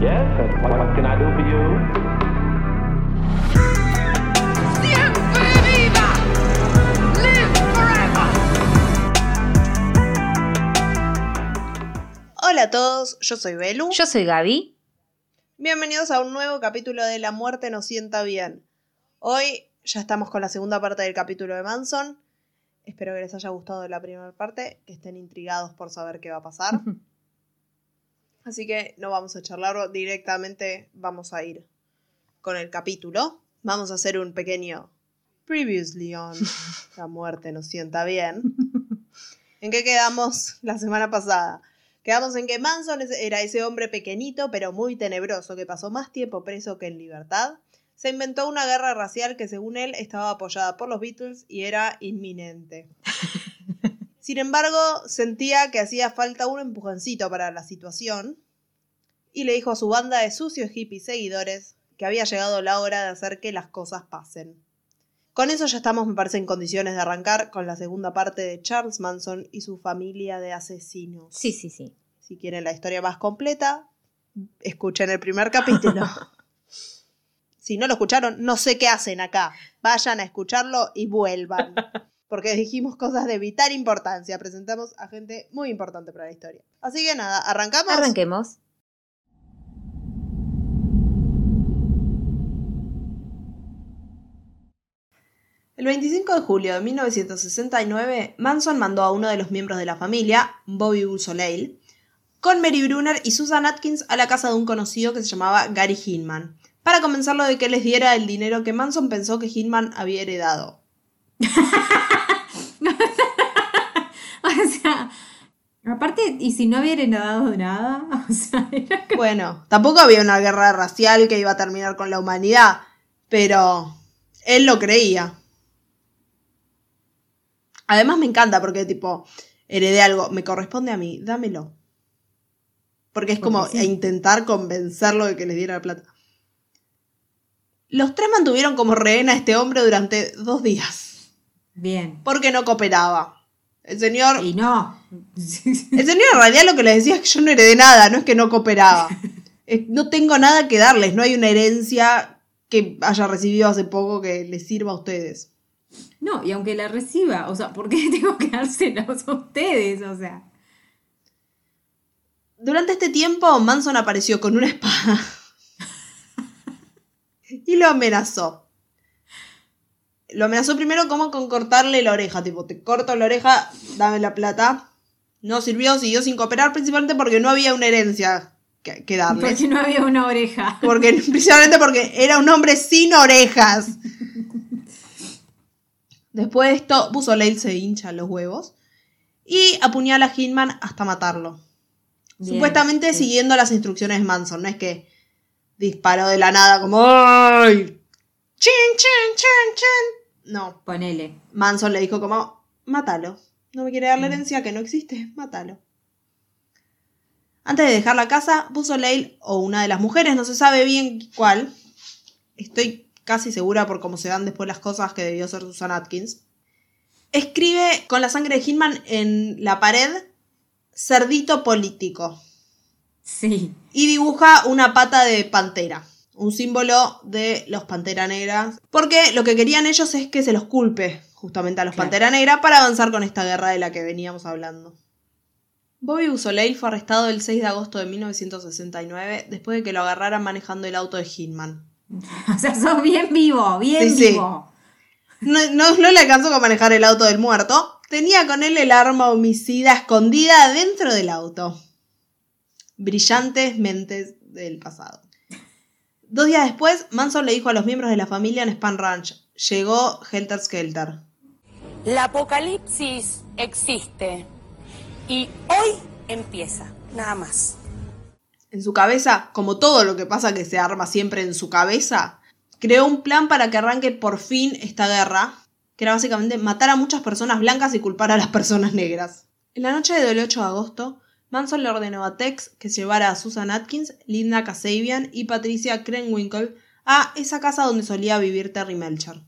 Yes, what, what can I do for you? Siempre viva! Live forever! Hola a todos, yo soy Belu. Yo soy Gaby. Bienvenidos a un nuevo capítulo de La muerte nos sienta bien. Hoy ya estamos con la segunda parte del capítulo de Manson. Espero que les haya gustado la primera parte, que estén intrigados por saber qué va a pasar. Así que no vamos a charlarlo directamente, vamos a ir con el capítulo. Vamos a hacer un pequeño previously on La muerte nos sienta bien. ¿En qué quedamos la semana pasada? Quedamos en que Manson era ese hombre pequeñito pero muy tenebroso que pasó más tiempo preso que en libertad. Se inventó una guerra racial que según él estaba apoyada por los Beatles y era inminente. Sin embargo, sentía que hacía falta un empujoncito para la situación y le dijo a su banda de sucios hippies seguidores que había llegado la hora de hacer que las cosas pasen. Con eso ya estamos, me parece, en condiciones de arrancar con la segunda parte de Charles Manson y su familia de asesinos. Sí, sí, sí. Si quieren la historia más completa, escuchen el primer capítulo. si no lo escucharon, no sé qué hacen acá. Vayan a escucharlo y vuelvan. Porque dijimos cosas de vital importancia. Presentamos a gente muy importante para la historia. Así que nada, arrancamos. Arranquemos. El 25 de julio de 1969, Manson mandó a uno de los miembros de la familia, Bobby Soleil, con Mary Brunner y Susan Atkins a la casa de un conocido que se llamaba Gary Hinman, para convencerlo de que les diera el dinero que Manson pensó que Hinman había heredado. O sea, aparte, ¿y si no hubiera dado nada? O sea, era como- Bueno, tampoco había una guerra racial que iba a terminar con la humanidad, pero él lo creía. Además me encanta porque tipo, heredé algo, me corresponde a mí, dámelo. Porque es como sí. a intentar convencerlo de que les diera la plata. Los tres mantuvieron como rehén a este hombre durante dos días, Bien. porque no cooperaba. El señor Y no. el señor en realidad lo que les decía es que yo no heredé nada, no es que no cooperaba. Es- No tengo nada que darles, no hay una herencia que haya recibido hace poco que les sirva a ustedes. No, y aunque la reciba, o sea, ¿por qué tengo que dárselos a ustedes? O sea. Durante este tiempo, Manson apareció con una espada y lo amenazó. Lo amenazó primero como con cortarle la oreja, tipo, te corto la oreja, dame la plata. No sirvió, siguió sin cooperar, principalmente porque no había una herencia que, que darles. Porque no había una oreja. Porque, principalmente porque era un hombre sin orejas. Después de esto, Busoleil se hincha los huevos y apuñala a Hitman hasta matarlo. Bien, Supuestamente sí. siguiendo las instrucciones de Manson, no es que disparó de la nada como ¡Ay! ¡Chin, chin, chin, chin! No, Ponele. Manson le dijo como ¡Mátalo! No me quiere dar la Mm. herencia que no existe, mátalo. Antes de dejar la casa, Busoleil o una de las mujeres, no se sabe bien cuál, estoy casi segura por cómo se dan después las cosas que debió ser Susan Atkins, escribe con la sangre de Hitman en la pared cerdito político Sí. y dibuja una pata de pantera, un símbolo de los Pantera Negras, porque lo que querían ellos es que se los culpe justamente a los Claro. Pantera Negra para avanzar con esta guerra de la que veníamos hablando. Bobby Busoleil fue arrestado el 6 de agosto de 1969 después de que lo agarraran manejando el auto de Hitman. O sea, sos bien vivo, bien Sí, sí. vivo. No, no, no le alcanzó con manejar el auto del muerto. Tenía con él el arma homicida escondida dentro del auto. Brillantes mentes del pasado. Dos días después, Manson le dijo a los miembros de la familia en Span Ranch: Llegó Helter Skelter. La apocalipsis existe y hoy empieza, nada más. En su cabeza, como todo lo que pasa que se arma siempre en su cabeza, creó un plan para que arranque por fin esta guerra, que era básicamente matar a muchas personas blancas y culpar a las personas negras. En la noche del 8 de agosto, Manson le ordenó a Tex que llevara a Susan Atkins, Linda Kasabian y Patricia Krenwinkel a esa casa donde solía vivir Terry Melcher,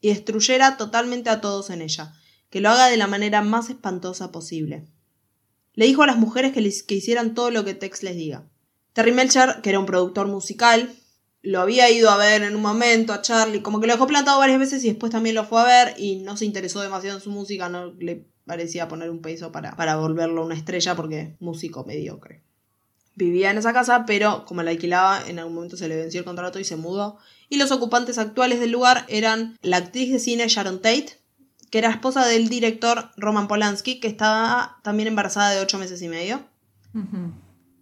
y destruyera totalmente a todos en ella, que lo haga de la manera más espantosa posible. Le dijo a las mujeres que, les- que hicieran todo lo que Tex les diga, Terry Melcher, que era un productor musical, lo había ido a ver en un momento a Charlie, como que lo dejó plantado varias veces y después también lo fue a ver y no se interesó demasiado en su música, no le parecía poner un peso para, para volverlo una estrella porque músico mediocre. Vivía en esa casa, pero como la alquilaba, en algún momento se le venció el contrato y se mudó. Y los ocupantes actuales del lugar eran la actriz de cine Sharon Tate, que era esposa del director Roman Polanski, que estaba también embarazada de ocho meses y medio.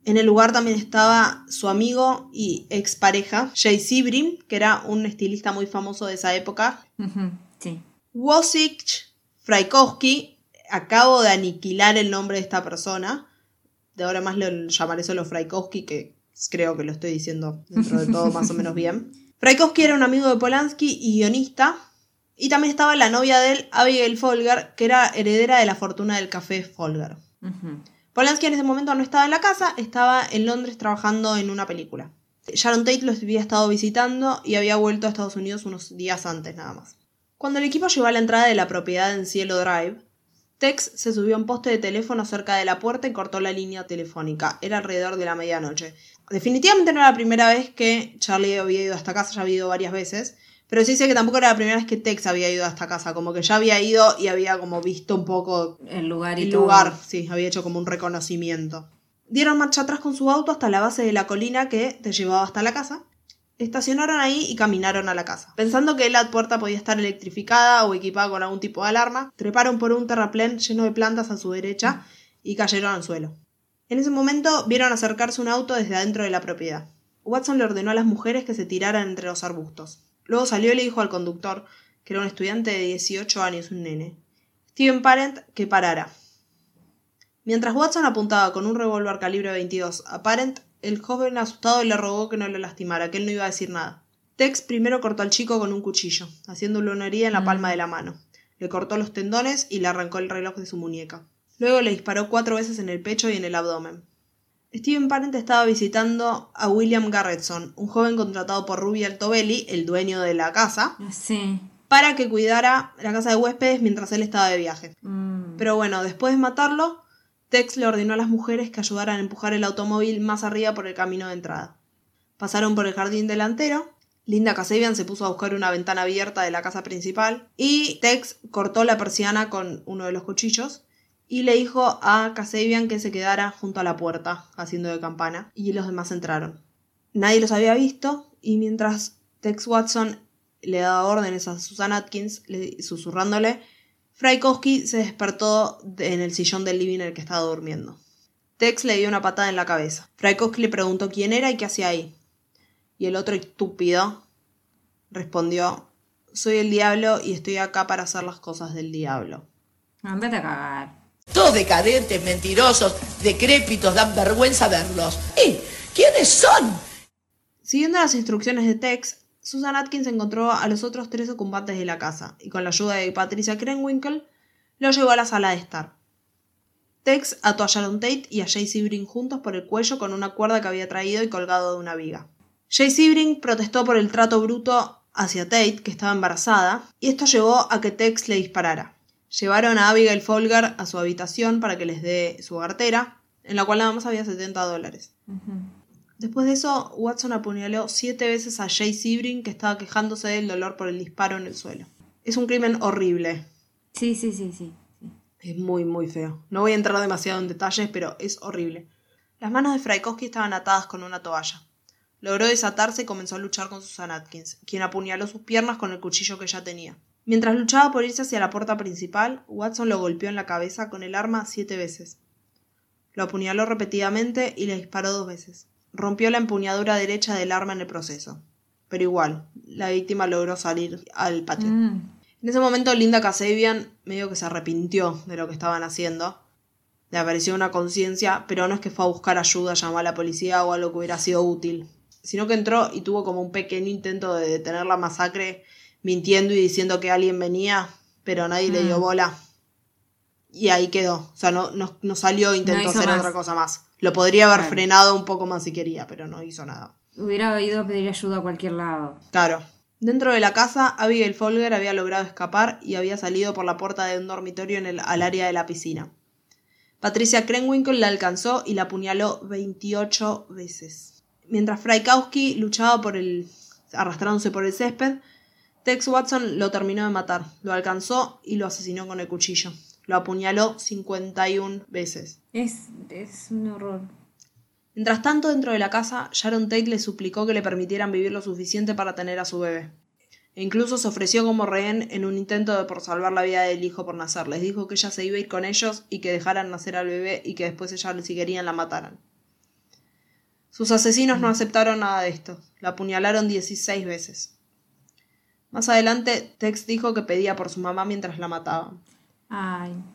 En el lugar también estaba su amigo y expareja, Jay Sebring, que era un estilista muy famoso de esa época. Ujú. Sí. Wosich Frykowski, acabo de aniquilar el nombre de esta persona. De ahora más lo llamaré solo Frykowski, que creo que lo estoy diciendo dentro de todo más o menos bien. Frykowski era un amigo de Polanski y guionista. Y también estaba la novia de él, Abigail Folger, que era heredera de la fortuna del café Folger. Polanski en ese momento no estaba en la casa, estaba en Londres trabajando en una película. Sharon Tate los había estado visitando y había vuelto a Estados Unidos unos días antes nada más. Cuando el equipo llegó a la entrada de la propiedad en Cielo Drive, Tex se subió a un poste de teléfono cerca de la puerta y cortó la línea telefónica. Era alrededor de la medianoche. Definitivamente no era la primera vez que Charlie había ido a esta casa, ya había ido varias veces. Pero sí sé que tampoco era la primera vez que Tex había ido a esta casa. Como que ya había ido y había como visto un poco El lugar y el todo. lugar, sí, había hecho como un reconocimiento. Dieron marcha atrás con su auto hasta la base de la colina que te llevaba hasta la casa. Estacionaron ahí y caminaron a la casa. Pensando que la puerta podía estar electrificada o equipada con algún tipo de alarma, treparon por un terraplén lleno de plantas a su derecha y cayeron al suelo. En ese momento vieron acercarse un auto desde adentro de la propiedad. Watson le ordenó a las mujeres que se tiraran entre los arbustos. Luego salió y le dijo al conductor, que era un estudiante de 18 años, un nene, Steven Parent, que parara. Mientras Watson apuntaba con un revólver calibre 22 a Parent, el joven asustado le rogó que no lo lastimara, que él no iba a decir nada. Tex primero cortó al chico con un cuchillo, haciéndole una herida en la palma de la mano. Le cortó los tendones y le arrancó el reloj de su muñeca. Luego le disparó cuatro veces en el pecho y en el abdomen. Steven Parent estaba visitando a William Garretson, un joven contratado por Ruby Altobelli, el dueño de la casa, Sí. para que cuidara la casa de huéspedes mientras él estaba de viaje. Mm. Pero bueno, después de matarlo, Tex le ordenó a las mujeres que ayudaran a empujar el automóvil más arriba por el camino de entrada. Pasaron por el jardín delantero. Linda Casabian se puso a buscar una ventana abierta de la casa principal y Tex cortó la persiana con uno de los cuchillos y le dijo a Casabian que se quedara junto a la puerta, haciendo de campana, y los demás entraron. Nadie los había visto y mientras Tex Watson le daba órdenes a Susan Atkins, le- susurrándole, Frykowski se despertó de- en el sillón del living en el que estaba durmiendo. Tex le dio una patada en la cabeza. Frykowski le preguntó quién era y qué hacía ahí. Y el otro estúpido respondió, soy el diablo y estoy acá para hacer las cosas del diablo. Andate a cagar. Todos decadentes, mentirosos, decrépitos, dan vergüenza verlos. ¿Y quiénes son? Siguiendo las instrucciones de Tex, Susan Atkins encontró a los otros tres ocupantes de la casa y con la ayuda de Patricia Krenwinkel lo llevó a la sala de estar. Tex ató a Sharon Tate y a Jay Sebring juntos por el cuello con una cuerda que había traído y colgado de una viga. Jay Sebring protestó por el trato bruto hacia Tate, que estaba embarazada, y esto llevó a que Tex le disparara. Llevaron a Abigail Folger a su habitación para que les dé su cartera, en la cual nada más había 70 dólares. Después de eso, Watson apuñaló siete veces a Jay Sebring, que estaba quejándose del dolor por el disparo en el suelo. Es un crimen horrible. Sí, sí, sí, sí. Es muy, muy feo. No voy a entrar demasiado en detalles, pero es horrible. Las manos de Frykowski estaban atadas con una toalla. Logró desatarse y comenzó a luchar con Susan Atkins, quien apuñaló sus piernas con el cuchillo que ya tenía. Mientras luchaba por irse hacia la puerta principal, Watson lo golpeó en la cabeza con el arma siete veces. Lo apuñaló repetidamente y le disparó dos veces. Rompió la empuñadura derecha del arma en el proceso. Pero igual, la víctima logró salir al patio. Mm. En ese momento Linda Casabian medio que se arrepintió de lo que estaban haciendo. Le apareció una conciencia, pero no es que fue a buscar ayuda, llamó a la policía o algo que hubiera sido útil, sino que entró y tuvo como un pequeño intento de detener la masacre mintiendo y diciendo que alguien venía, pero nadie le dio Mm. bola. Y ahí quedó. O sea, no, no, no salió, intentó hizo hacer más. otra cosa más. Lo podría haber Claro. frenado un poco más si quería, pero no hizo nada. Hubiera ido a pedir ayuda a cualquier lado. Claro. Dentro de la casa, Abigail Folger había logrado escapar y había salido por la puerta de un dormitorio en el, al área de la piscina. Patricia Krenwinkel la alcanzó y la apuñaló 28 veces. Mientras Frykowski luchaba por el arrastrándose por el césped, Tex Watson lo terminó de matar, lo alcanzó y lo asesinó con el cuchillo. Lo apuñaló 51 veces. Es, es un horror. Mientras tanto, dentro de la casa, Sharon Tate le suplicó que le permitieran vivir lo suficiente para tener a su bebé. E incluso se ofreció como rehén en un intento de por salvar la vida del hijo por nacer. Les dijo que ella se iba a ir con ellos y que dejaran nacer al bebé y que después ella, si querían, la mataran. Sus asesinos no aceptaron nada de esto. La apuñalaron 16 veces. Más adelante, Tex dijo que pedía por su mamá mientras la mataban.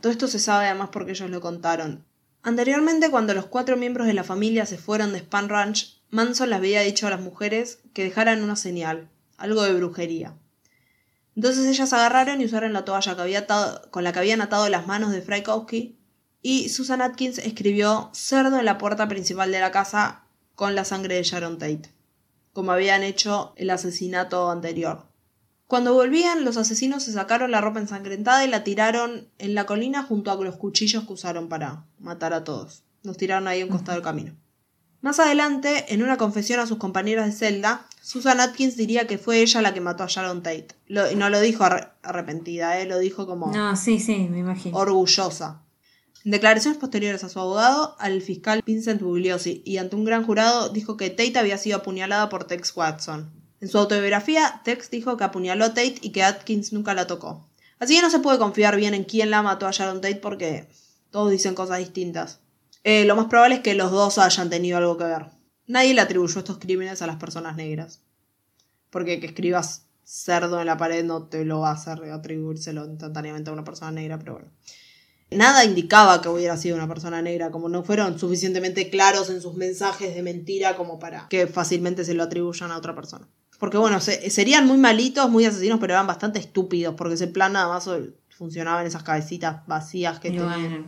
Todo esto se sabe además porque ellos lo contaron. Anteriormente, cuando los cuatro miembros de la familia se fueron de Span Ranch, Manson les había dicho a las mujeres que dejaran una señal, algo de brujería. Entonces ellas agarraron y usaron la toalla con la que habían atado las manos de Frykowski y Susan Atkins escribió cerdo en la puerta principal de la casa con la sangre de Sharon Tate, como habían hecho el asesinato anterior. Cuando volvían, los asesinos se sacaron la ropa ensangrentada y la tiraron en la colina junto a los cuchillos que usaron para matar a todos. Los tiraron ahí a un costado del camino. Más adelante, en una confesión a sus compañeras de celda, Susan Atkins diría que fue ella la que mató a Sharon Tate. Lo- no lo dijo arre- arrepentida, ¿eh? lo dijo como no, sí, sí, me imagino. orgullosa. En declaraciones posteriores a su abogado, al fiscal Vincent Bugliosi y ante un gran jurado, dijo que Tate había sido apuñalada por Tex Watson. En su autobiografía, Tex dijo que apuñaló a Tate y que Atkins nunca la tocó. Así que no se puede confiar bien en quién la mató a Sharon Tate porque todos dicen cosas distintas. Eh, lo más probable es que los dos hayan tenido algo que ver. Nadie le atribuyó estos crímenes a las personas negras. Porque que escribas cerdo en la pared no te lo va a hacer atribuírselo instantáneamente a una persona negra, pero bueno. Nada indicaba que hubiera sido una persona negra, como no fueron suficientemente claros en sus mensajes de mentira como para que fácilmente se lo atribuyan a otra persona. Porque bueno, se- serían muy malitos, muy asesinos, pero eran bastante estúpidos, porque ese plan nada más funcionaba en esas cabecitas vacías que Y tenían. bueno,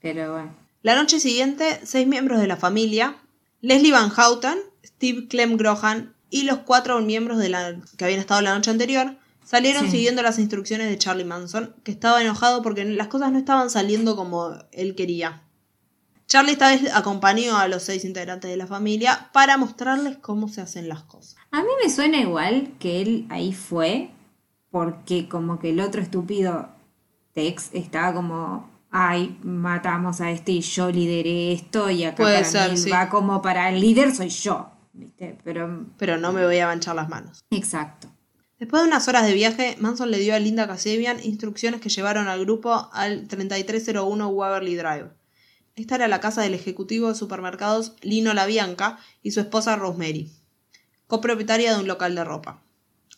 pero bueno. La noche siguiente, seis miembros de la familia, Leslie Van Houten, Steve Clem Grohan y los cuatro miembros de la, que habían estado la noche anterior, salieron Sí. siguiendo las instrucciones de Charlie Manson, que estaba enojado porque las cosas no estaban saliendo como él quería. Charlie esta vez acompañó a los seis integrantes de la familia para mostrarles cómo se hacen las cosas. A mí me suena igual que él ahí fue, porque como que el otro estúpido Tex estaba como, ay, matamos a este y yo lideré esto y acá Puede para ser, mí sí. va como para el líder soy yo, ¿viste? Pero, Pero no me voy a manchar las manos. exacto. Después de unas horas de viaje, Manson le dio a Linda Kasabian instrucciones que llevaron al grupo al 3301 Waverly Drive. Esta era la casa del ejecutivo de supermercados Lino LaBianca y su esposa Rosemary, copropietaria de un local de ropa.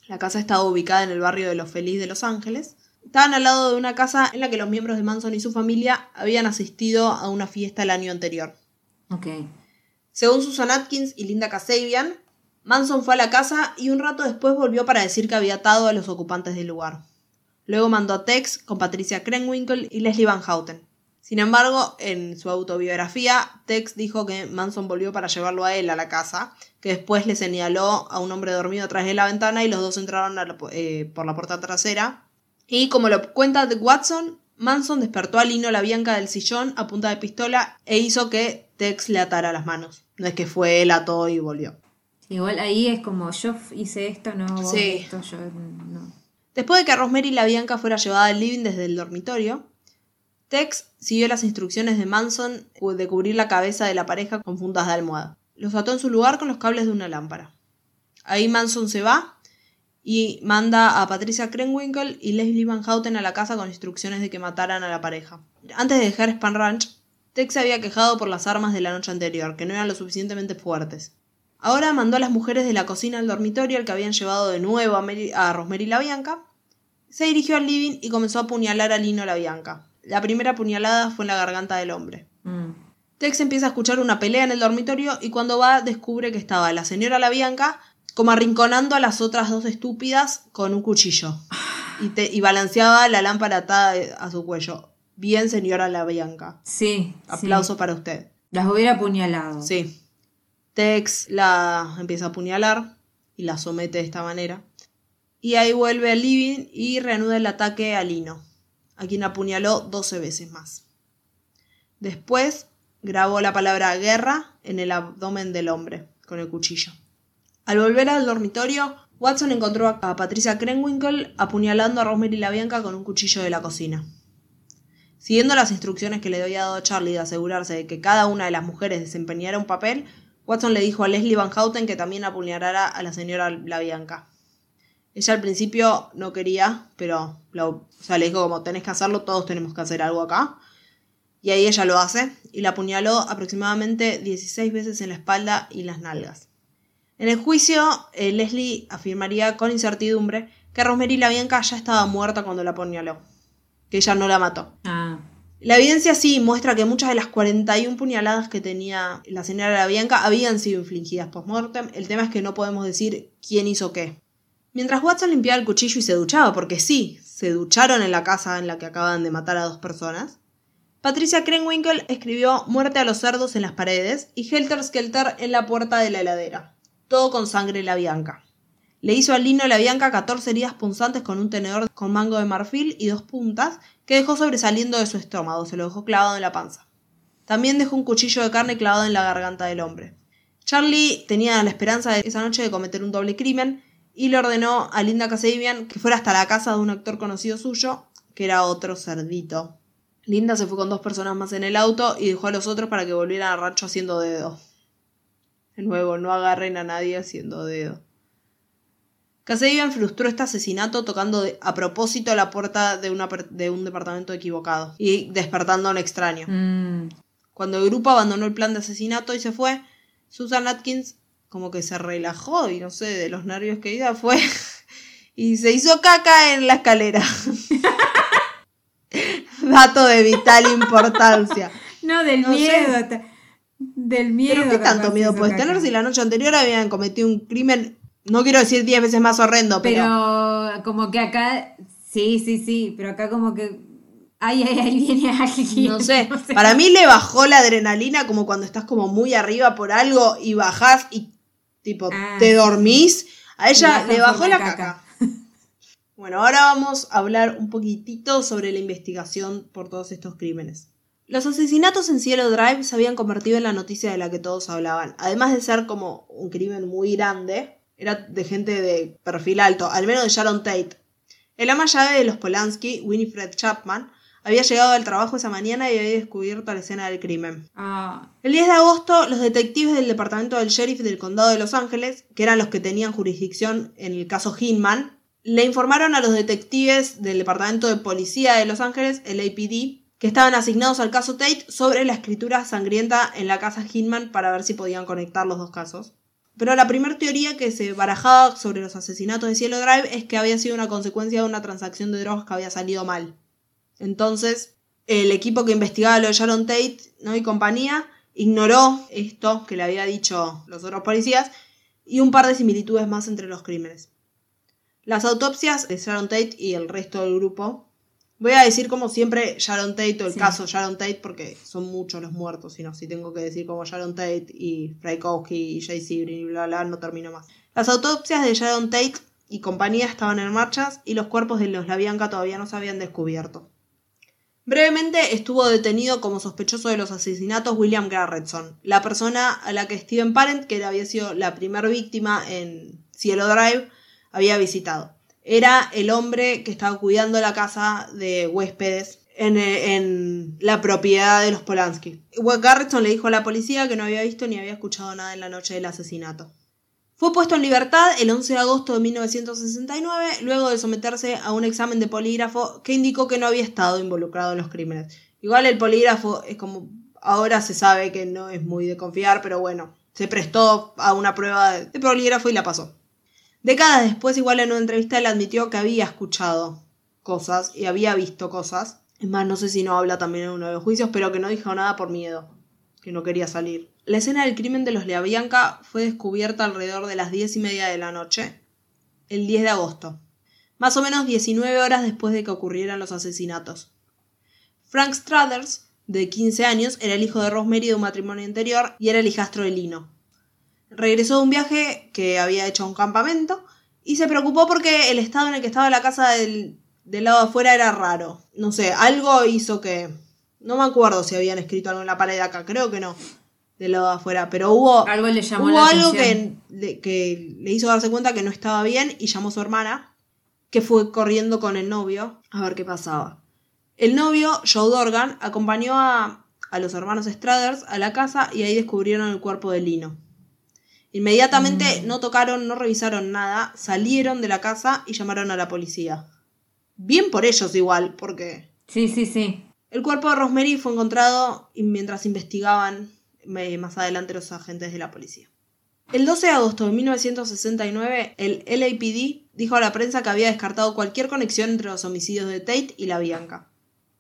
La casa estaba ubicada en el barrio de Los Feliz de Los Ángeles. Estaban al lado de una casa en la que los miembros de Manson y su familia habían asistido a una fiesta el año anterior. Ok. Según Susan Atkins y Linda Kasabian, Manson fue a la casa y un rato después volvió para decir que había atado a los ocupantes del lugar. Luego mandó a Tex con Patricia Krenwinkel y Leslie Van Houten. Sin embargo, en su autobiografía, Tex dijo que Manson volvió para llevarlo a él a la casa, que después le señaló a un hombre dormido atrás de la ventana y los dos entraron la eh, por la puerta trasera. Y como lo cuenta Watson, Manson despertó a Lino la Bianca del sillón a punta de pistola e hizo que Tex le atara las manos. No es que fue él ató y volvió. Igual ahí es como yo hice esto, no, vos Sí. esto, yo no. Después de que Rosemary la Bianca fuera llevada al living desde el dormitorio, Tex siguió las instrucciones de Manson de cubrir la cabeza de la pareja con fundas de almohada. Los ató en su lugar con los cables de una lámpara. Ahí Manson se va y manda a Patricia Krenwinkel y Leslie Van Houten a la casa con instrucciones de que mataran a la pareja. Antes de dejar Span Ranch, Tex se había quejado por las armas de la noche anterior, que no eran lo suficientemente fuertes. Ahora mandó a las mujeres de la cocina al dormitorio al que habían llevado de nuevo a, a Rosemary la Bianca. Se dirigió al living y comenzó a apuñalar a Lino la Bianca. La primera apuñalada fue en la garganta del hombre. Mm. Tex empieza a escuchar una pelea en el dormitorio y cuando va descubre que estaba la señora la Bianca como arrinconando a las otras dos estúpidas con un cuchillo. Y, te- y balanceaba la lámpara atada a su cuello. Bien, señora la Bianca. Sí. Aplauso sí. para usted. Las hubiera apuñalado. Sí. Tex la empieza a apuñalar y la somete de esta manera. Y ahí vuelve al living y reanuda el ataque a Lino, a quien apuñaló 12 veces más. Después grabó la palabra guerra en el abdomen del hombre con el cuchillo. Al volver al dormitorio, Watson encontró a Patricia Krenwinkel apuñalando a Rosemary LaBianca con un cuchillo de la cocina. Siguiendo las instrucciones que le había dado Charlie de asegurarse de que cada una de las mujeres desempeñara un papel, Watson le dijo a Leslie Van Houten que también apuñalara a la señora LaBianca. Ella al principio no quería, pero lo- o sea, le dijo como tenés que hacerlo, todos tenemos que hacer algo acá. Y ahí ella lo hace y la apuñaló aproximadamente 16 veces en la espalda y las nalgas. En el juicio, eh, Leslie afirmaría con incertidumbre que Rosemary LaBianca ya estaba muerta cuando la apuñaló, que ella no la mató. Ah, La evidencia sí muestra que muchas de las 41 puñaladas que tenía la señora LaBianca habían sido infligidas post-mortem. El tema es que no podemos decir quién hizo qué. Mientras Watson limpiaba el cuchillo y se duchaba, porque sí, se ducharon en la casa en la que acaban de matar a dos personas, Patricia Krenwinkel escribió Muerte a los cerdos en las paredes y Helter Skelter en la puerta de la heladera. Todo con sangre LaBianca. Le hizo al lino LaBianca 14 heridas punzantes con un tenedor con mango de marfil y dos puntas que dejó sobresaliendo de su estómago, se lo dejó clavado en la panza. También dejó un cuchillo de carne clavado en la garganta del hombre. Charlie tenía la esperanza de esa noche de cometer un doble crimen y le ordenó a Linda Kasabian que fuera hasta la casa de un actor conocido suyo, que era otro cerdito. Linda se fue con dos personas más en el auto y dejó a los otros para que volvieran al rancho haciendo dedo. De nuevo, no agarren a nadie haciendo dedo. Kasabian frustró este asesinato tocando de- a propósito la puerta de, una per- de un departamento equivocado y despertando a un extraño. mm, Cuando el grupo abandonó el plan de asesinato y se fue, Susan Atkins como que se relajó y no sé, de los nervios que iba fue y se hizo caca en la escalera. Dato de vital importancia. No, del No sé. miedo. Del miedo. Pero ¿qué tanto miedo puedes caca. tener si la noche anterior habían cometido un crimen, no quiero decir 10 veces más horrendo, pero, Pero como que acá, sí, sí, sí, pero acá como que, ay, ay, ay, viene alguien. no sé, para mí le bajó la adrenalina como cuando estás como muy arriba por algo y bajás y tipo Ah, te dormís, a ella le bajó la caca. caca. Bueno, ahora vamos a hablar un poquitito sobre la investigación por todos estos crímenes. Los asesinatos en Cielo Drive se habían convertido en la noticia de la que todos hablaban. Además de ser como un crimen muy grande, era de gente de perfil alto, al menos de Sharon Tate. El ama llave de los Polanski, Winifred Chapman, había llegado al trabajo esa mañana y había descubierto la escena del crimen. Ah, El 10 de agosto, los detectives del departamento del sheriff del condado de Los Ángeles, que eran los que tenían jurisdicción en el caso Hinman, le informaron a los detectives del departamento de policía de Los Ángeles, el APD, que estaban asignados al caso Tate sobre la escritura sangrienta en la casa Hinman para ver si podían conectar los dos casos. Pero la primera teoría que se barajaba sobre los asesinatos de Cielo Drive es que había sido una consecuencia de una transacción de drogas que había salido mal. Entonces, el equipo que investigaba lo de Sharon Tate ¿no? y compañía ignoró esto que le había dicho los otros policías y un par de similitudes más entre los crímenes. Las autopsias de Sharon Tate y el resto del grupo. Voy a decir como siempre Sharon Tate o el Sí. caso Sharon Tate porque son muchos los muertos, sino si tengo que decir como Sharon Tate y Frykowski y Jay Sebring y bla bla, no termino más. Las autopsias de Sharon Tate y compañía estaban en marcha y los cuerpos de los Labianca todavía no se habían descubierto. Brevemente estuvo detenido como sospechoso de los asesinatos William Garretson, la persona a la que Steven Parent, que había sido la primera víctima en Cielo Drive, había visitado. Era el hombre que estaba cuidando la casa de huéspedes en, en la propiedad de los Polanski. Garretson le dijo a la policía que no había visto ni había escuchado nada en la noche del asesinato. Fue puesto en libertad el 11 de agosto de 1969, luego de someterse a un examen de polígrafo que indicó que no había estado involucrado en los crímenes. Igual el polígrafo es como ahora se sabe que no es muy de confiar, pero bueno, se prestó a una prueba de polígrafo y la pasó. Décadas después, igual en una entrevista, él admitió que había escuchado cosas y había visto cosas. Es más, no sé si no habla también en uno de los juicios, pero que no dijo nada por miedo, que no quería salir. La escena del crimen de los Leabianca fue descubierta alrededor de las diez y media de la noche, el 10 de agosto, más o menos 19 horas después de que ocurrieran los asesinatos. Frank Struthers, de 15 años, era el hijo de Rosemary de un matrimonio anterior y era el hijastro de Lino. Regresó de un viaje que había hecho a un campamento y se preocupó porque el estado en el que estaba la casa del, del lado de afuera era raro. No sé, algo hizo que No me acuerdo si habían escrito algo en la pared de acá, creo que no, de lado de afuera, pero hubo Algo le llamó hubo la algo que, le- que le hizo darse cuenta que no estaba bien y llamó a su hermana, que fue corriendo con el novio a ver qué pasaba. El novio, Joe Dorgan, acompañó a, a los hermanos Straders a la casa y ahí descubrieron el cuerpo de Lino. Inmediatamente Mm. no tocaron, no revisaron nada, salieron de la casa y llamaron a la policía. Bien por ellos igual, porque Sí, sí, sí. el cuerpo de Rosemary fue encontrado y mientras investigaban más adelante los agentes de la policía. El 12 de agosto de 1969, el LAPD dijo a la prensa que había descartado cualquier conexión entre los homicidios de Tate y la Bianca,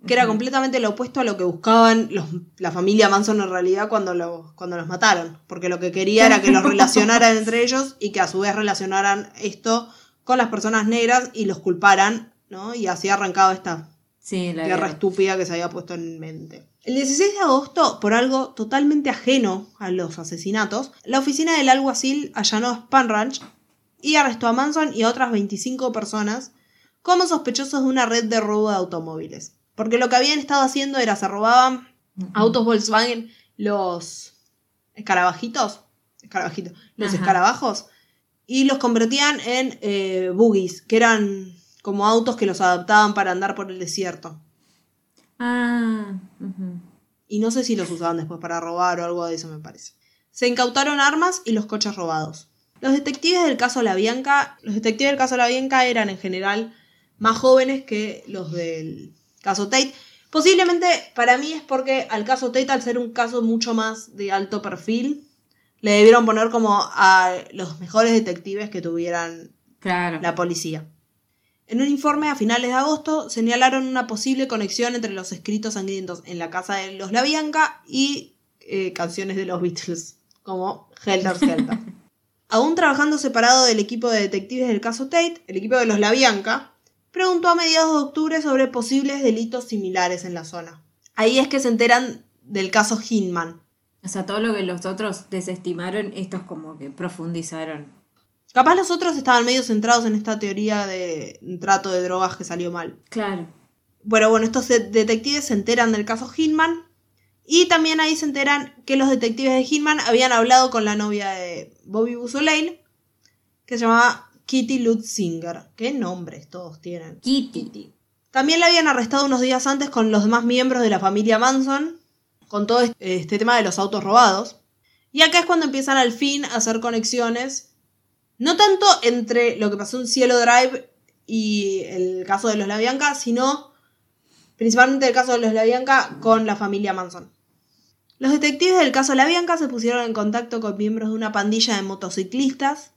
que era completamente lo opuesto a lo que buscaban los- la familia Manson en realidad cuando, lo- cuando los mataron, porque lo que quería era que los relacionaran entre ellos y que a su vez relacionaran esto con las personas negras y los culparan, ¿no? Y así arrancaba esta Sí, la guerra. estúpida que se había puesto en mente. El 16 de agosto, por algo totalmente ajeno a los asesinatos, la oficina del alguacil allanó Span Ranch y arrestó a Manson y a otras 25 personas como sospechosos de una red de robo de automóviles. Porque lo que habían estado haciendo era se robaban autos Volkswagen, los escarabajitos, escarabajitos, los Ajá. escarabajos, y los convertían en eh, buggies, que eran como autos que los adaptaban para andar por el desierto. Ah. Y no sé si los usaban después para robar o algo de eso, me parece. Se incautaron armas y los coches robados. Los detectives del caso La Bianca, los detectives del caso La Bianca eran en general más jóvenes que los del caso Tate. Posiblemente para mí es porque al caso Tate, al ser un caso mucho más de alto perfil, le debieron poner como a los mejores detectives que tuvieran Claro. la policía. En un informe a finales de agosto señalaron una posible conexión entre los escritos sangrientos en la casa de los La Bianca y eh, canciones de los Beatles, como Helter Skelter. Aún trabajando separado del equipo de detectives del caso Tate, el equipo de los La Bianca preguntó a mediados de octubre sobre posibles delitos similares en la zona. Ahí es que se enteran del caso Hinman. O sea, todo lo que los otros desestimaron, estos como que profundizaron. Capaz los otros estaban medio centrados en esta teoría de trato de drogas que salió mal. Claro. Bueno, bueno, estos de- detectives se enteran del caso Hinman y también ahí se enteran que los detectives de Hinman habían hablado con la novia de Bobby Busolane, que se llamaba Kitty Lutzinger. ¿Qué nombres todos tienen? Kitty. También la habían arrestado unos días antes con los demás miembros de la familia Manson, con todo este, este tema de los autos robados. Y acá es cuando empiezan al fin a hacer conexiones, no tanto entre lo que pasó en Cielo Drive y el caso de los La Bianca, sino principalmente el caso de los La Bianca con la familia Manson. Los detectives del caso La Bianca se pusieron en contacto con miembros de una pandilla de motociclistas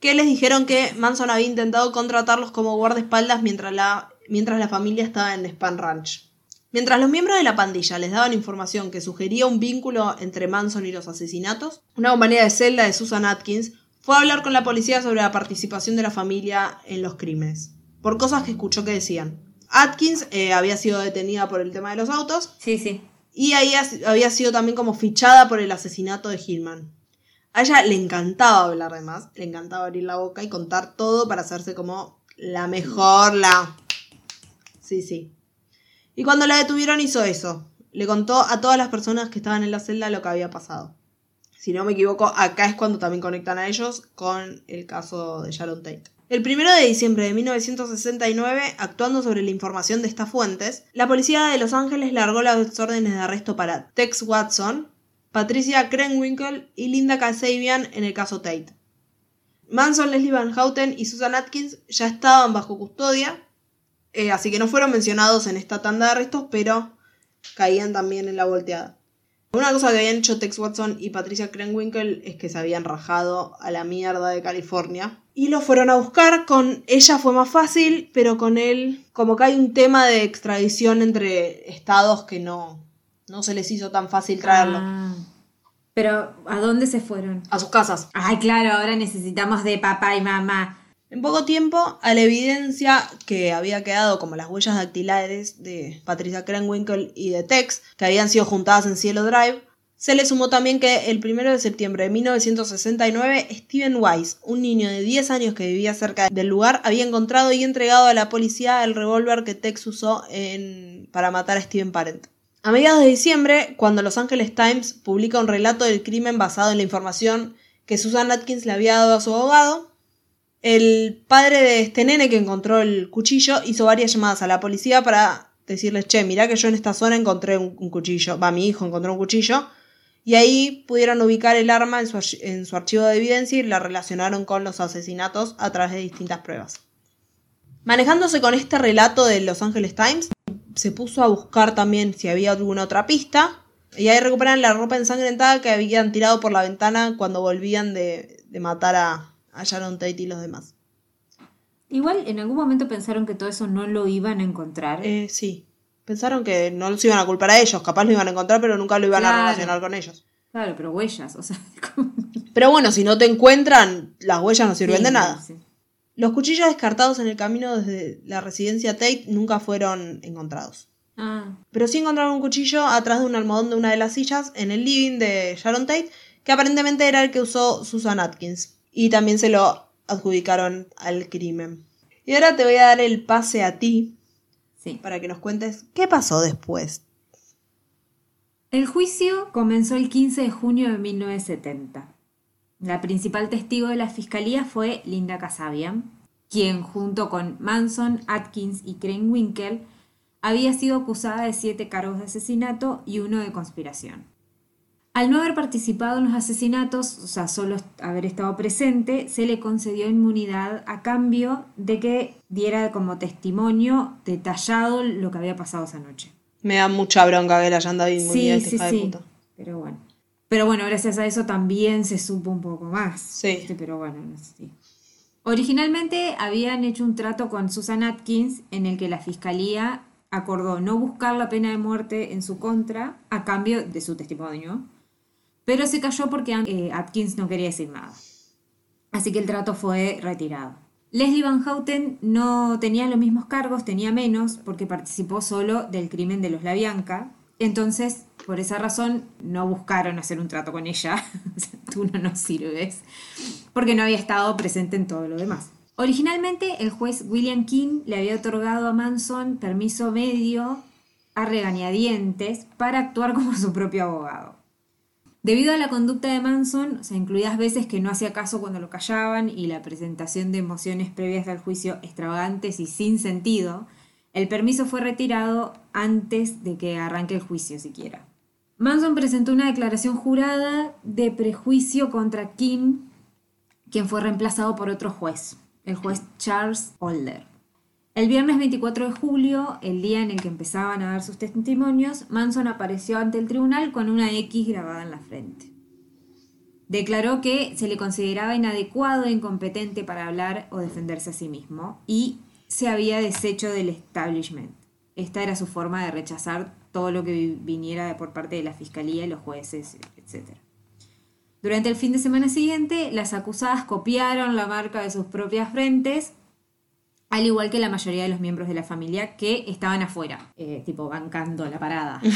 que les dijeron que Manson había intentado contratarlos como guardaespaldas mientras la, mientras la familia estaba en Span Ranch. Mientras los miembros de la pandilla les daban información que sugería un vínculo entre Manson y los asesinatos, una compañía de celda de Susan Atkins fue a hablar con la policía sobre la participación de la familia en los crímenes, por cosas que escuchó que decían. Atkins eh, había sido detenida por el tema de los autos Sí, sí. y ahí había sido también como fichada por el asesinato de Hillman. A ella le encantaba hablar de más, le encantaba abrir la boca y contar todo para hacerse como la mejor, la... Sí, sí. Y cuando la detuvieron hizo eso. Le contó a todas las personas que estaban en la celda lo que había pasado. Si no me equivoco, acá es cuando también conectan a ellos con el caso de Sharon Tate. El 1 de diciembre de 1969, actuando sobre la información de estas fuentes, la policía de Los Ángeles largó las órdenes de arresto para Tex Watson, Patricia Krenwinkel y Linda Kasabian en el caso Tate. Manson, Leslie Van Houten y Susan Atkins ya estaban bajo custodia, eh, así que no fueron mencionados en esta tanda de arrestos, pero caían también en la volteada. Una cosa que habían hecho Tex Watson y Patricia Krenwinkel es que se habían rajado a la mierda de California. Y lo fueron a buscar. Con ella fue más fácil, pero con él, como que hay un tema de extradición entre estados que no, no se les hizo tan fácil traerlo. Ah. Pero, ¿a dónde se fueron? A sus casas. Ay, claro, ahora necesitamos de papá y mamá. En poco tiempo, a la evidencia que había quedado como las huellas dactilares de Patricia Krenwinkel y de Tex, que habían sido juntadas en Cielo Drive, se le sumó también que el 1 de septiembre de 1969, Steven Weiss, un niño de 10 años que vivía cerca del lugar, había encontrado y entregado a la policía el revólver que Tex usó para matar a Steven Parent. A mediados de diciembre, cuando Los Angeles Times publica un relato del crimen basado en la información que Susan Atkins le había dado a su abogado, el padre de este nene que encontró el cuchillo hizo varias llamadas a la policía para decirles, che, mirá que yo en esta zona encontré un, cuchillo, va, mi hijo encontró un cuchillo, y ahí pudieron ubicar el arma en su, archivo de evidencia y la relacionaron con los asesinatos a través de distintas pruebas. Manejándose con este relato de Los Angeles Times, se puso a buscar también si había alguna otra pista. Y ahí recuperan la ropa ensangrentada que habían tirado por la ventana cuando volvían de matar a, a Sharon Tate y los demás. Igual en algún momento pensaron que todo eso no lo iban a encontrar. Eh, sí. Pensaron que no los iban a culpar a ellos, capaz lo iban a encontrar, pero nunca lo iban a relacionar con ellos. Claro, pero huellas, o sea, Pero bueno, si no te encuentran, las huellas no sirven Sí, de nada. sí. Los cuchillos descartados en el camino desde la residencia Tate nunca fueron encontrados. Ah, Pero sí encontraron un cuchillo atrás de un almohadón de una de las sillas en el living de Sharon Tate, que aparentemente era el que usó Susan Atkins. Y también se lo adjudicaron al crimen. Y ahora te voy a dar el pase a ti sí. para que nos cuentes qué pasó después. El juicio comenzó el 15 de junio de 1970. La principal testigo de la fiscalía fue Linda Kasabian, quien junto con Manson, Atkins y Crane Winkle había sido acusada de siete cargos de asesinato y uno de conspiración. Al no haber participado en los asesinatos, o sea, solo haber estado presente, se le concedió inmunidad a cambio de que diera como testimonio detallado lo que había pasado esa noche. Me da mucha bronca que le hayan dado inmunidad Sí, esta sí, de sí. puta. Pero bueno. Pero bueno, gracias a eso también se supo un poco más. Sí. Pero bueno, no sé. sí. Originalmente habían hecho un trato con Susan Atkins en el que la fiscalía acordó no buscar la pena de muerte en su contra a cambio de su testimonio, pero se cayó porque eh, Atkins no quería decir nada. Así que el trato fue retirado. Leslie Van Houten no tenía los mismos cargos, tenía menos, porque participó solo del crimen de los Labianca. Entonces, por esa razón, no buscaron hacer un trato con ella. Tú no nos sirves. Porque no había estado presente en todo lo demás. Originalmente, el juez William King le había otorgado a Manson permiso medio a regañadientes para actuar como su propio abogado. Debido a la conducta de Manson, o sea, incluidas veces que no hacía caso cuando lo callaban y la presentación de emociones previas al juicio extravagantes y sin sentido, el permiso fue retirado antes de que arranque el juicio siquiera. Manson presentó una declaración jurada de prejuicio contra Kim, quien fue reemplazado por otro juez, el juez Charles Holder. El viernes 24 de julio, el día en el que empezaban a dar sus testimonios, Manson apareció ante el tribunal con una X grabada en la frente. Declaró que se le consideraba inadecuado e incompetente para hablar o defenderse a sí mismo y se había deshecho del establishment. Esta era su forma de rechazar todo lo que vi- viniera por parte de la fiscalía y los jueces, etc. Durante el fin de semana siguiente, las acusadas copiaron la marca de sus propias frentes al igual que la mayoría de los miembros de la familia que estaban afuera, eh, tipo bancando la parada.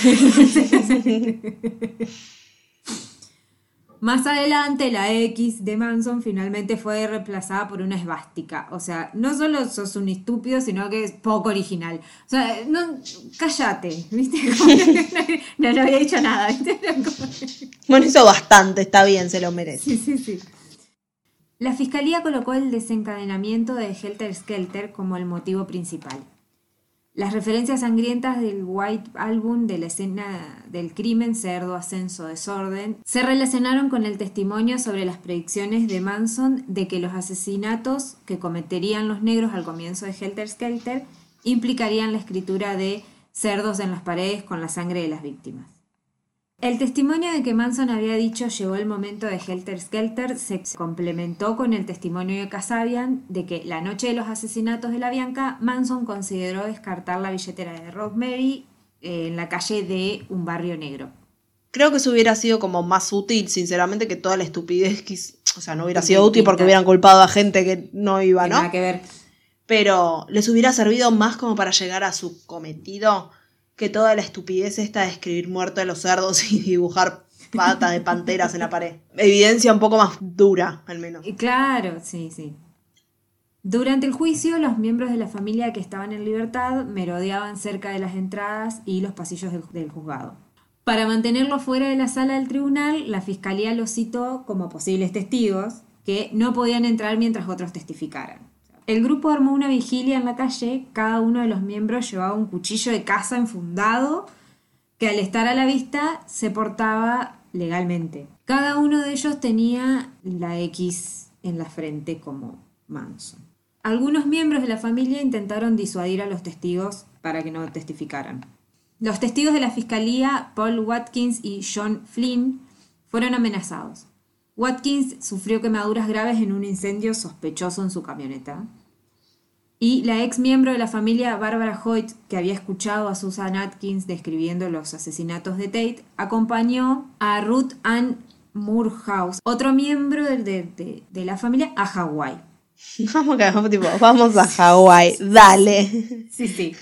Más adelante, la X de Manson finalmente fue reemplazada por una esvástica. O sea, no solo sos un estúpido, sino que es poco original. O sea, no, cállate, ¿viste? no, no había dicho nada, ¿viste? Como- Bueno, hizo bastante, está bien, se lo merece. Sí, sí, sí. La fiscalía colocó el desencadenamiento de Helter Skelter como el motivo principal. Las referencias sangrientas del White Album de la escena del crimen, cerdo, ascenso, desorden, se relacionaron con el testimonio sobre las predicciones de Manson de que los asesinatos que cometerían los negros al comienzo de Helter Skelter implicarían la escritura de cerdos en las paredes con la sangre de las víctimas. El testimonio de que Manson había dicho llegó el momento de Helter Skelter se complementó con el testimonio de Kasabian de que la noche de los asesinatos de la Bianca, Manson consideró descartar la billetera de Rosemary eh, en la calle de un barrio negro. Creo que eso hubiera sido como más útil, sinceramente, que toda la estupidez que... O sea, no hubiera sido útil porque hubieran culpado a gente que no iba, ¿no? Nada que ver. Pero les hubiera servido más como para llegar a su cometido que toda la estupidez esta de escribir muerto de los cerdos y dibujar patas de panteras en la pared. Evidencia un poco más dura, al menos. Claro, sí, sí. Durante el juicio, los miembros de la familia que estaban en libertad merodeaban cerca de las entradas y los pasillos del, del juzgado. Para mantenerlo fuera de la sala del tribunal, la fiscalía los citó como posibles testigos que no podían entrar mientras otros testificaran. El grupo armó una vigilia en la calle, cada uno de los miembros llevaba un cuchillo de caza enfundado que al estar a la vista se portaba legalmente. Cada uno de ellos tenía la X en la frente como Manson. Algunos miembros de la familia intentaron disuadir a los testigos para que no testificaran. Los testigos de la fiscalía, Paul Watkins y John Flynn, fueron amenazados. Watkins sufrió quemaduras graves en un incendio sospechoso en su camioneta. Y la ex miembro de la familia, Barbara Hoyt, que había escuchado a Susan Atkins describiendo los asesinatos de Tate, acompañó a Ruth Ann Moorhouse, otro miembro de, de- de la familia, a Hawái. Vamos, tipo, vamos a Hawái, dale. Sí, sí.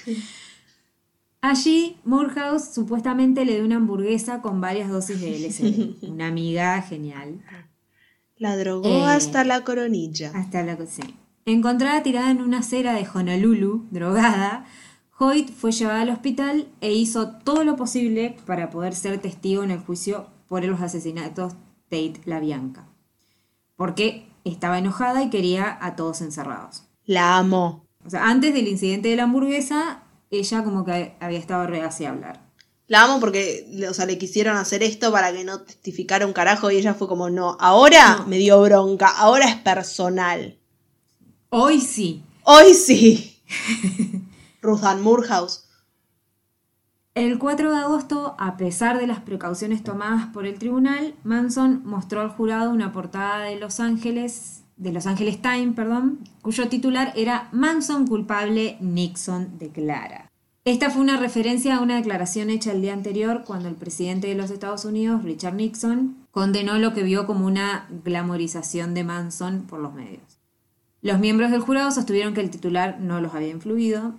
Allí, Moorhouse supuestamente le dio una hamburguesa con varias dosis de LSD. Una amiga genial. La drogó Eh. hasta la coronilla. Hasta la sí. Encontrada tirada en una acera de Honolulu, drogada, Hoyt fue llevada al hospital e hizo todo lo posible para poder ser testigo en el juicio por los asesinatos Tate La Bianca. Porque estaba enojada y quería a todos encerrados. La amo. O sea, antes del incidente de la hamburguesa, ella como que había estado reacia a hablar. La amo porque, o sea, le quisieron hacer esto para que no testificara un carajo y ella fue como, no, ahora No. me dio bronca, ahora es personal. Hoy sí. Hoy sí. Ruth Ann Moorhouse. El 4 de agosto, a pesar de las precauciones tomadas por el tribunal, Manson mostró al jurado una portada de Los Ángeles, de Los Angeles Times, perdón, cuyo titular era Manson culpable, Nixon declara. Esta fue una referencia a una declaración hecha el día anterior cuando el presidente de los Estados Unidos, Richard Nixon, condenó lo que vio como una glamorización de Manson por los medios. Los miembros del jurado sostuvieron que el titular no los había influido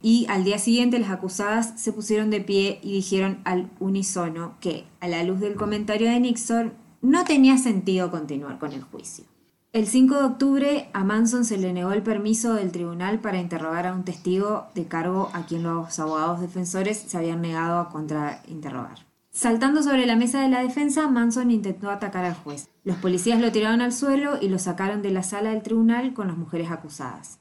y al día siguiente las acusadas se pusieron de pie y dijeron al unísono que, a la luz del comentario de Nixon, no tenía sentido continuar con el juicio. El 5 de octubre a Manson se le negó el permiso del tribunal para interrogar a un testigo de cargo a quien los abogados defensores se habían negado a contrainterrogar. Saltando sobre la mesa de la defensa, Manson intentó atacar al juez. Los policías lo tiraron al suelo y lo sacaron de la sala del tribunal con las mujeres acusadas,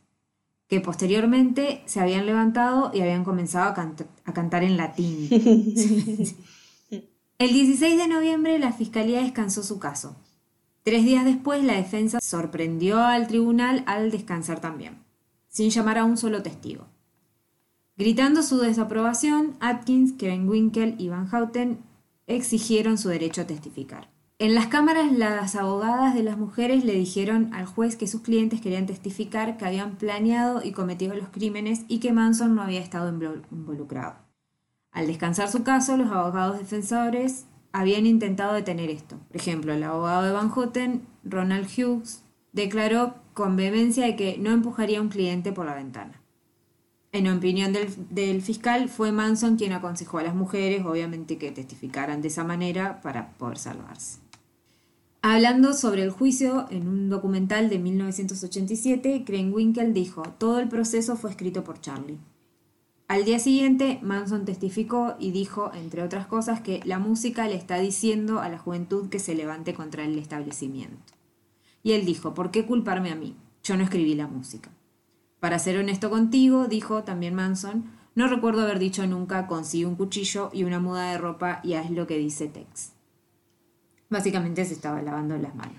que posteriormente se habían levantado y habían comenzado a, cant- a cantar en latín. El 16 de noviembre la fiscalía descansó su caso. Tres días después la defensa sorprendió al tribunal al descansar también, sin llamar a un solo testigo. Gritando su desaprobación, Atkins, Kevin Winkel y Van Houten exigieron su derecho a testificar. En las cámaras, las abogadas de las mujeres le dijeron al juez que sus clientes querían testificar que habían planeado y cometido los crímenes y que Manson no había estado invol- involucrado. Al descansar su caso, los abogados defensores habían intentado detener esto. Por ejemplo, el abogado de Van Houten, Ronald Hughes, declaró con vehemencia de que no empujaría a un cliente por la ventana. En opinión del, fiscal, fue Manson quien aconsejó a las mujeres, obviamente, que testificaran de esa manera para poder salvarse. Hablando sobre el juicio en un documental de 1987, Crane Winkel dijo, todo el proceso fue escrito por Charlie. Al día siguiente, Manson testificó y dijo, entre otras cosas, que la música le está diciendo a la juventud que se levante contra el establecimiento. Y él dijo, ¿por qué culparme a mí? Yo no escribí la música. Para ser honesto contigo, dijo también Manson, no recuerdo haber dicho nunca consigue un cuchillo y una muda de ropa y haz lo que dice Tex. Básicamente se estaba lavando las manos.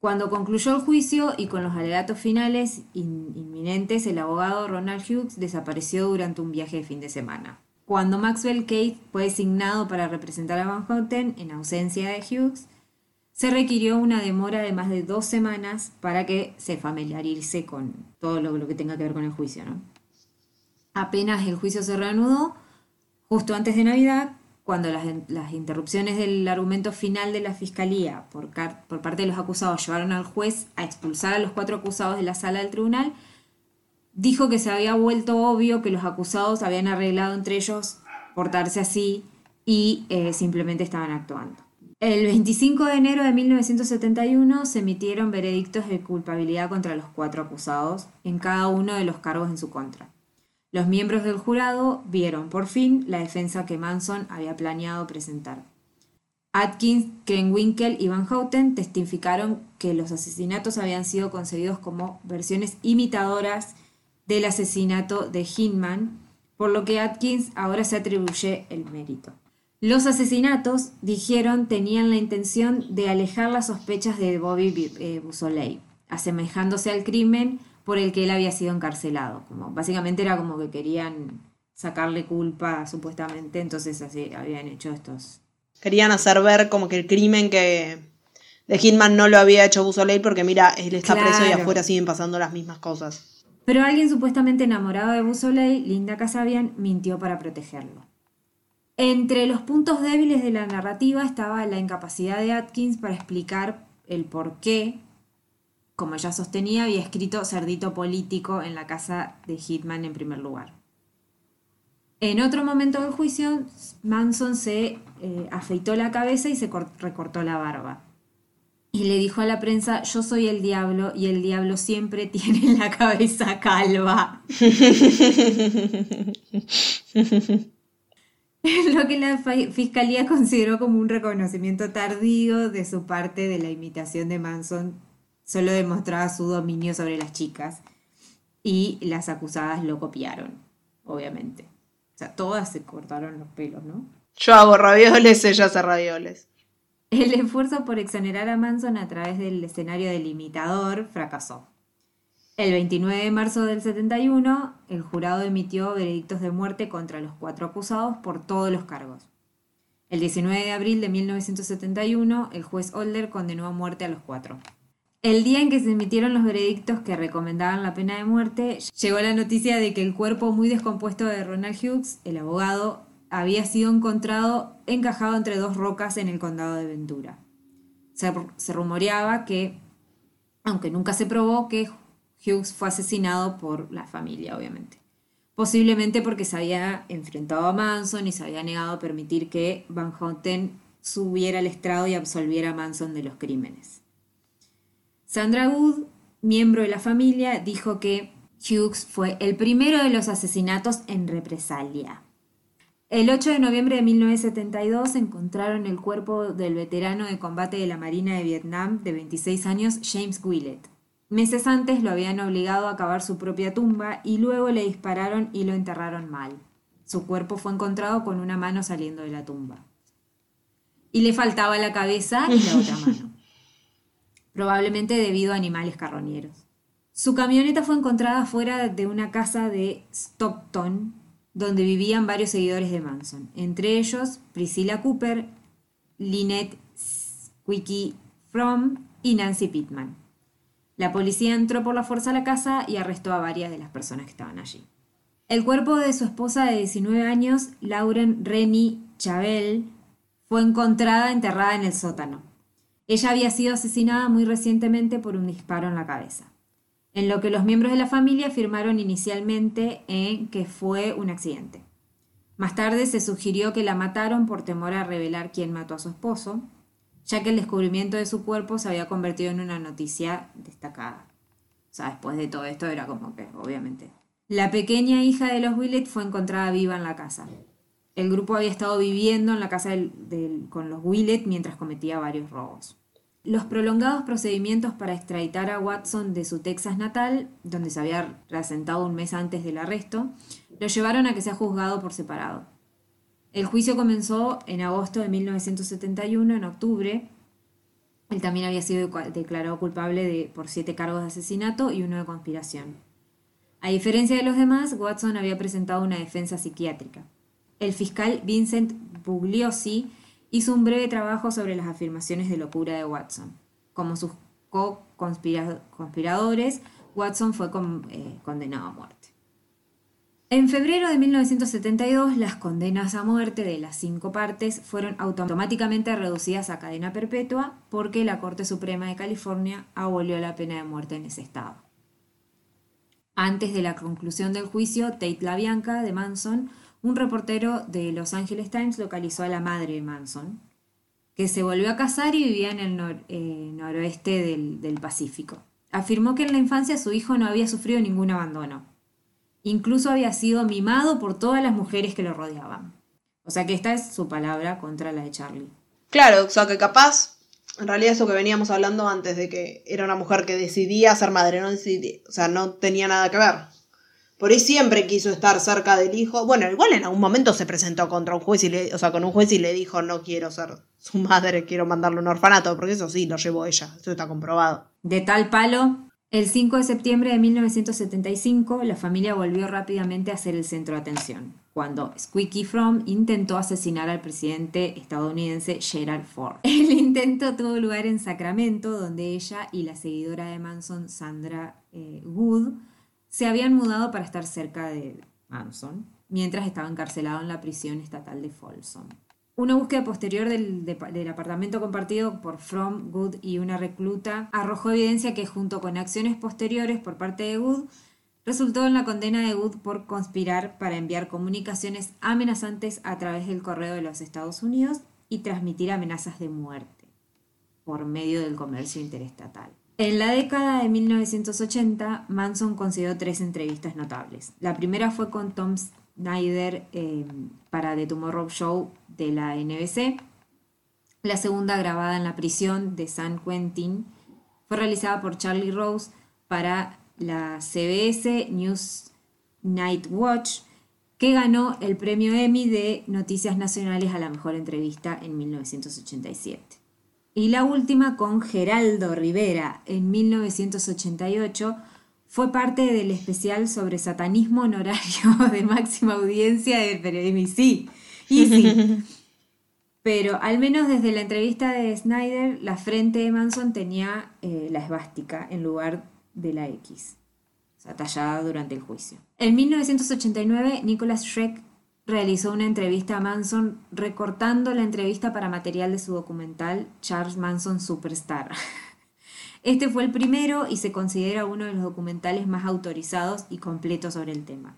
Cuando concluyó el juicio y con los alegatos finales in- inminentes, el abogado Ronald Hughes desapareció durante un viaje de fin de semana. Cuando Maxwell Cate fue designado para representar a Van Houten en ausencia de Hughes, se requirió una demora de más de dos semanas para que se familiarice con todo lo, que tenga que ver con el juicio. ¿no? Apenas el juicio se reanudó, justo antes de Navidad, cuando las, interrupciones del argumento final de la fiscalía por parte de los acusados llevaron al juez a expulsar a los cuatro acusados de la sala del tribunal, dijo que se había vuelto obvio que los acusados habían arreglado entre ellos portarse así y eh, simplemente estaban actuando. El 25 de enero de 1971 se emitieron veredictos de culpabilidad contra los cuatro acusados en cada uno de los cargos en su contra. Los miembros del jurado vieron por fin la defensa que Manson había planeado presentar. Atkins, Krenwinkel y Van Houten testificaron que los asesinatos habían sido concebidos como versiones imitadoras del asesinato de Hinman, por lo que Atkins ahora se atribuye el mérito. Los asesinatos, dijeron, tenían la intención de alejar las sospechas de Bobby eh, Busoley, asemejándose al crimen por el que él había sido encarcelado. Como, básicamente era como que querían sacarle culpa, supuestamente, entonces así habían hecho estos. Querían hacer ver como que el crimen que de Hitman no lo había hecho Busoley porque mira, él está preso y afuera siguen pasando las mismas cosas. Pero alguien supuestamente enamorado de Busoley, Linda Casabian, mintió para protegerlo. Entre los puntos débiles de la narrativa estaba la incapacidad de Atkins para explicar el por qué, como ella sostenía, había escrito cerdito político en la casa de Hitman en primer lugar. En otro momento del juicio, Manson se eh, afeitó la cabeza y se cor- recortó la barba. Y le dijo a la prensa, yo soy el diablo y el diablo siempre tiene la cabeza calva. Lo que la fiscalía consideró como un reconocimiento tardío de su parte de la imitación de Manson. Solo demostraba su dominio sobre las chicas. Y las acusadas lo copiaron, obviamente. O sea, todas se cortaron los pelos, ¿no? Yo hago ravioles, ella hace ravioles. El esfuerzo por exonerar a Manson a través del escenario del imitador fracasó. El 29 de marzo del 71, el jurado emitió veredictos de muerte contra los cuatro acusados por todos los cargos. El 19 de abril de 1971, el juez Holder condenó a muerte a los cuatro. El día en que se emitieron los veredictos que recomendaban la pena de muerte, llegó la noticia de que el cuerpo muy descompuesto de Ronald Hughes, el abogado, había sido encontrado encajado entre dos rocas en el condado de Ventura. Se, se rumoreaba que, aunque nunca se probó, que Hughes fue asesinado por la familia, obviamente. Posiblemente porque se había enfrentado a Manson y se había negado a permitir que Van Houten subiera al estrado y absolviera a Manson de los crímenes. Sandra Wood, miembro de la familia, dijo que Hughes fue el primero de los asesinatos en represalia. El 8 de noviembre de 1972 encontraron el cuerpo del veterano de combate de la Marina de Vietnam de 26 años, James Willett. Meses antes lo habían obligado a cavar su propia tumba y luego le dispararon y lo enterraron mal. Su cuerpo fue encontrado con una mano saliendo de la tumba. Y le faltaba la cabeza y la otra mano. Probablemente debido a animales carroñeros. Su camioneta fue encontrada fuera de una casa de Stockton, donde vivían varios seguidores de Manson, entre ellos Priscilla Cooper, Lynette Squeaky From y Nancy Pittman. La policía entró por la fuerza a la casa y arrestó a varias de las personas que estaban allí. El cuerpo de su esposa de 19 años, Lauren Rennie Chabel, fue encontrada enterrada en el sótano. Ella había sido asesinada muy recientemente por un disparo en la cabeza en lo que los miembros de la familia afirmaron inicialmente en que fue un accidente. Más tarde se sugirió que la mataron por temor a revelar quién mató a su esposo, ya que el descubrimiento de su cuerpo se había convertido en una noticia destacada. O sea, después de todo esto era como que, obviamente. La pequeña hija de los Willett fue encontrada viva en la casa. El grupo había estado viviendo en la casa del- con los Willett mientras cometía varios robos. Los prolongados procedimientos para extraditar a Watson de su Texas natal, donde se había reasentado un mes antes del arresto, lo llevaron a que sea juzgado por separado. El juicio comenzó en agosto de 1971, en octubre. Él también había sido declarado culpable de, por siete cargos de asesinato y uno de conspiración. A diferencia de los demás, Watson había presentado una defensa psiquiátrica. El fiscal Vincent Bugliosi hizo un breve trabajo sobre las afirmaciones de locura de Watson. Como sus co-conspiradores, Watson fue eh, condenado a muerte. En febrero de 1972, las condenas a muerte de las cinco partes fueron automáticamente reducidas a cadena perpetua porque la Corte Suprema de California abolió la pena de muerte en ese estado. Antes de la conclusión del juicio, Tate LaBianca de Manson, un reportero de Los Angeles Times localizó a la madre de Manson, que se volvió a casar y vivía en el eh, noroeste del Pacífico. Afirmó que en la infancia su hijo no había sufrido ningún abandono. Incluso había sido mimado por todas las mujeres que lo rodeaban. O sea que esta es su palabra contra la de Charlie. Claro, o sea que capaz, en realidad eso que veníamos hablando antes de que era una mujer que decidía ser madre, no decidía, o sea, no tenía nada que ver. Por ahí siempre quiso estar cerca del hijo. Bueno, igual en algún momento se presentó contra un juez y le, o sea, con un juez y le dijo no quiero ser su madre, quiero mandarle a un orfanato, porque eso sí lo llevó ella, eso está comprobado. De tal palo, el 5 de septiembre de 1975, la familia volvió rápidamente a ser el centro de atención, cuando Squeaky Fromm intentó asesinar al presidente estadounidense Gerald Ford. El intento tuvo lugar en Sacramento, donde ella y la seguidora de Manson, Sandra eh, Wood, se habían mudado para estar cerca de Manson, mientras estaba encarcelado en la prisión estatal de Folsom. Una búsqueda posterior del, apartamento compartido por From, Good y una recluta arrojó evidencia que junto con acciones posteriores por parte de Good, resultó en la condena de Good por conspirar para enviar comunicaciones amenazantes a través del correo de los Estados Unidos y transmitir amenazas de muerte por medio del comercio interestatal. En la década de 1980, Manson concedió tres entrevistas notables. La primera fue con Tom Snyder eh, para The Tomorrow Show de la NBC. La segunda, grabada en la prisión de San Quentin, fue realizada por Charlie Rose para la CBS News Night Watch, que ganó el premio Emmy de Noticias Nacionales a la mejor entrevista en 1987. Y la última con Geraldo Rivera en 1988 fue parte del especial sobre satanismo honorario de máxima audiencia del periodismo. Sí, y sí. Pero al menos desde la entrevista de Snyder, la frente de Manson tenía eh, la esvástica en lugar de la X, o sea, tallada durante el juicio. En 1989, Nicholas Schreck realizó una entrevista a Manson recortando la entrevista para material de su documental Charles Manson Superstar. Este fue el primero y se considera uno de los documentales más autorizados y completos sobre el tema.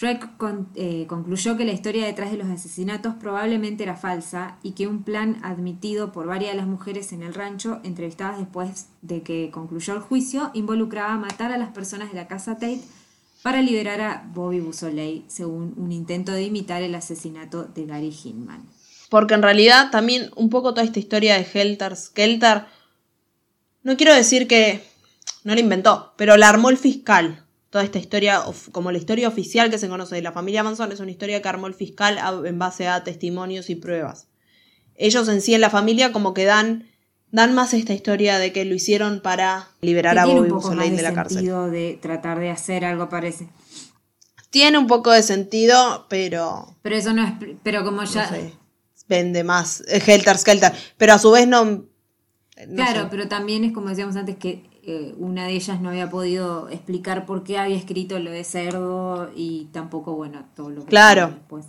Shrek eh, concluyó que la historia detrás de los asesinatos probablemente era falsa y que un plan admitido por varias de las mujeres en el rancho, entrevistadas después de que concluyó el juicio, involucraba matar a las personas de la casa Tate para liberar a Bobby Busoley, según un intento de imitar el asesinato de Gary Hinman. Porque en realidad también un poco toda esta historia de Helter Skelter, no quiero decir que no la inventó, pero la armó el fiscal. Toda esta historia, como la historia oficial que se conoce de la familia Manson, es una historia que armó el fiscal en base a testimonios y pruebas. Ellos en sí en la familia como que dan, dan más esta historia de que lo hicieron para liberar a Bobby Busoley de de la cárcel. sentido de tratar de hacer algo parece. Tiene un poco de sentido, pero Pero eso no es, pero como ya... no sé, vende más eh, Helter Skelter. Pero a su vez no... no Claro, sé. pero también es como decíamos antes que eh, una de ellas no había podido explicar por qué había escrito lo de cerdo y tampoco, bueno, todo lo que Claro. después.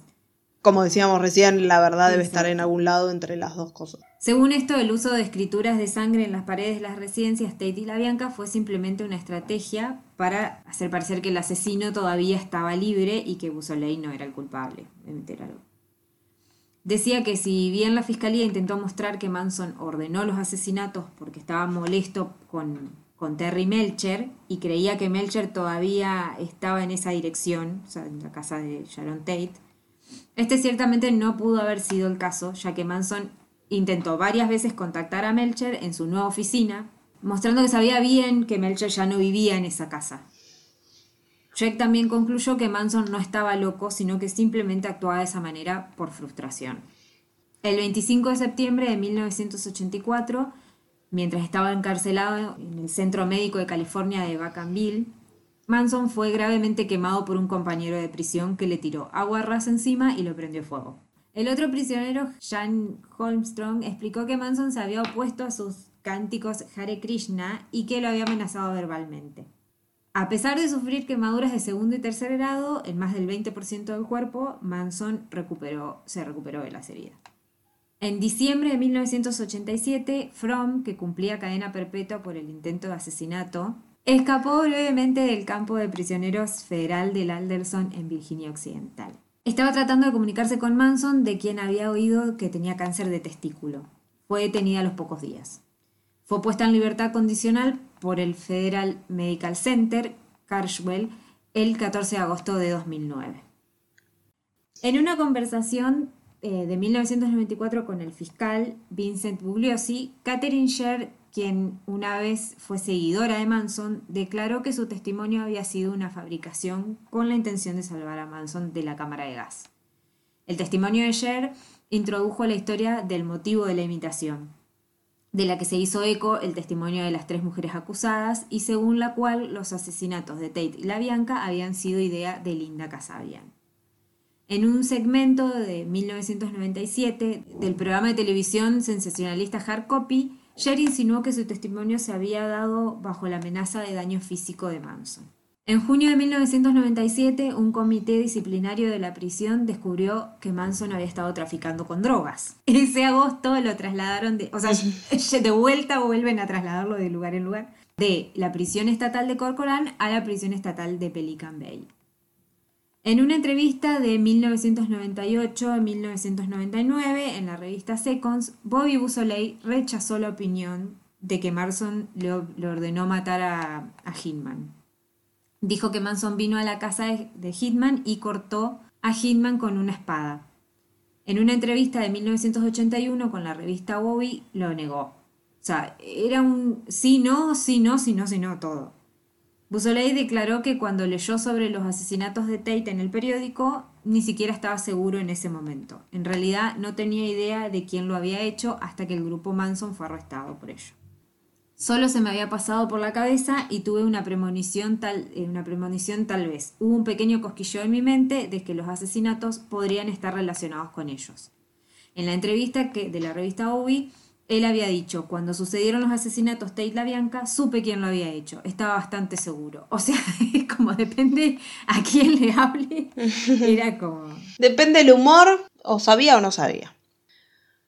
Como decíamos recién, la verdad debe estar en algún lado entre las dos cosas. Según esto, el uso de escrituras de sangre en las paredes de las residencias Tate y La Bianca fue simplemente una estrategia para hacer parecer que el asesino todavía estaba libre y que Busoley no era el culpable. Decía que si bien la fiscalía intentó mostrar que Manson ordenó los asesinatos porque estaba molesto con, con Terry Melcher y creía que Melcher todavía estaba en esa dirección, o sea, en la casa de Sharon Tate, este ciertamente no pudo haber sido el caso, ya que Manson intentó varias veces contactar a Melcher en su nueva oficina, mostrando que sabía bien que Melcher ya no vivía en esa casa. Jack también concluyó que Manson no estaba loco, sino que simplemente actuaba de esa manera por frustración. El 25 de septiembre de 1984, mientras estaba encarcelado en el Centro Médico de California de Vacaville, Manson fue gravemente quemado por un compañero de prisión que le tiró agua ras encima y lo prendió fuego. El otro prisionero, Jan Holmstrom, explicó que Manson se había opuesto a sus cánticos Hare Krishna y que lo había amenazado verbalmente. A pesar de sufrir quemaduras de segundo y tercer grado en más del 20% del cuerpo, Manson se recuperó de las heridas. En diciembre de 1987, Fromm, que cumplía cadena perpetua por el intento de asesinato, escapó brevemente del campo de prisioneros federal del Alderson en Virginia Occidental. Estaba tratando de comunicarse con Manson, de quien había oído que tenía cáncer de testículo. Fue detenida a los pocos días. Fue puesta en libertad condicional por el Federal Medical Center, Carswell, el 14 de agosto de 2009. En una conversación eh, de 1994 con el fiscal Vincent Bugliosi, Catherine Sher, quien una vez fue seguidora de Manson, declaró que su testimonio había sido una fabricación con la intención de salvar a Manson de la cámara de gas. El testimonio de Sher introdujo la historia del motivo de la imitación, de la que se hizo eco el testimonio de las tres mujeres acusadas y según la cual los asesinatos de Tate y la Bianca habían sido idea de Linda Casabian. En un segmento de 1997 del programa de televisión sensacionalista Hard Copy, Sher insinuó que su testimonio se había dado bajo la amenaza de daño físico de Manson. En junio de 1997, un comité disciplinario de la prisión descubrió que Manson había estado traficando con drogas. Ese agosto lo trasladaron de, o sea, de vuelta vuelven a trasladarlo de lugar en lugar, de la prisión estatal de Corcoran a la prisión estatal de Pelican Bay. En una entrevista de 1998 a 1999 en la revista Seconds, Bobby Busoley rechazó la opinión de que Manson le, ordenó matar a, Hitman. Dijo que Manson vino a la casa de, de Hitman y cortó a Hitman con una espada. En una entrevista de 1981 con la revista Bobby lo negó. O sea, era un sí, no, sí, no, sí, no, sí, no, todo. Busoley declaró que cuando leyó sobre los asesinatos de Tate en el periódico, ni siquiera estaba seguro en ese momento. En realidad no tenía idea de quién lo había hecho hasta que el grupo Manson fue arrestado por ello. Solo se me había pasado por la cabeza y tuve una premonición tal, eh, una premonición tal vez. Hubo un pequeño cosquillo en mi mente de que los asesinatos podrían estar relacionados con ellos. En la entrevista que, de la revista OBI, él había dicho, cuando sucedieron los asesinatos Tate La Bianca, supe quién lo había hecho, estaba bastante seguro. O sea, como depende a quién le hable, era como... Depende del humor, o sabía o no sabía.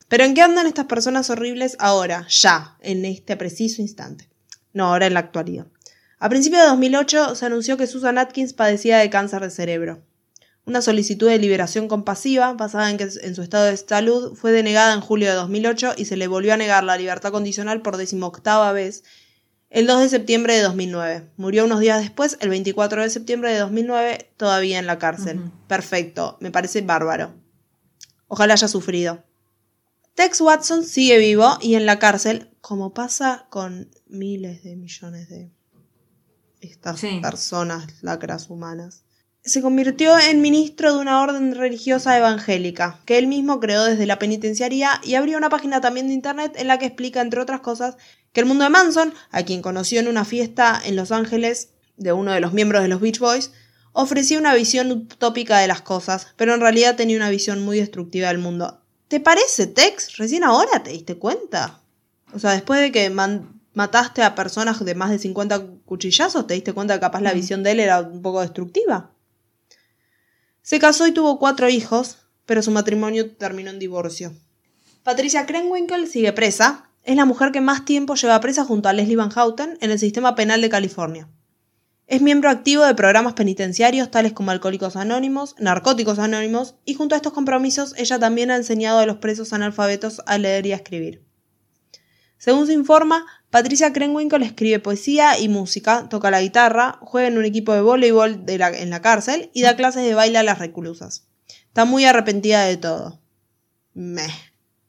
Pero ¿en qué andan estas personas horribles ahora, ya, en este preciso instante? No, ahora en la actualidad. A principios de 2008 se anunció que Susan Atkins padecía de cáncer de cerebro. Una solicitud de liberación compasiva, basada en que en su estado de salud, fue denegada en julio de 2008 y se le volvió a negar la libertad condicional por decimoctava vez el 2 de septiembre de 2009. Murió unos días después, el 24 de septiembre de 2009, todavía en la cárcel. Perfecto, me parece bárbaro. Ojalá haya sufrido. Tex Watson sigue vivo y en la cárcel, como pasa con miles de millones de estas personas lacras humanas se convirtió en ministro de una orden religiosa evangélica, que él mismo creó desde la penitenciaría y abrió una página también de internet en la que explica, entre otras cosas, que el mundo de Manson, a quien conoció en una fiesta en Los Ángeles de uno de los miembros de los Beach Boys, ofrecía una visión utópica de las cosas, pero en realidad tenía una visión muy destructiva del mundo. ¿Te parece, Tex? Recién ahora te diste cuenta. O sea, después de que mataste a personas de más de 50 cuchillazos, te diste cuenta que capaz la mm. visión de él era un poco destructiva. Se casó y tuvo cuatro hijos, pero su matrimonio terminó en divorcio. Patricia Krenwinkel sigue presa. Es la mujer que más tiempo lleva presa junto a Leslie Van Houten en el sistema penal de California. Es miembro activo de programas penitenciarios tales como Alcohólicos Anónimos, Narcóticos Anónimos, y junto a estos compromisos ella también ha enseñado a los presos analfabetos a leer y a escribir. Según se informa, Patricia Krenwinkel escribe poesía y música, toca la guitarra, juega en un equipo de voleibol en la cárcel y da clases de baile a las reclusas. Está muy arrepentida de todo. Meh.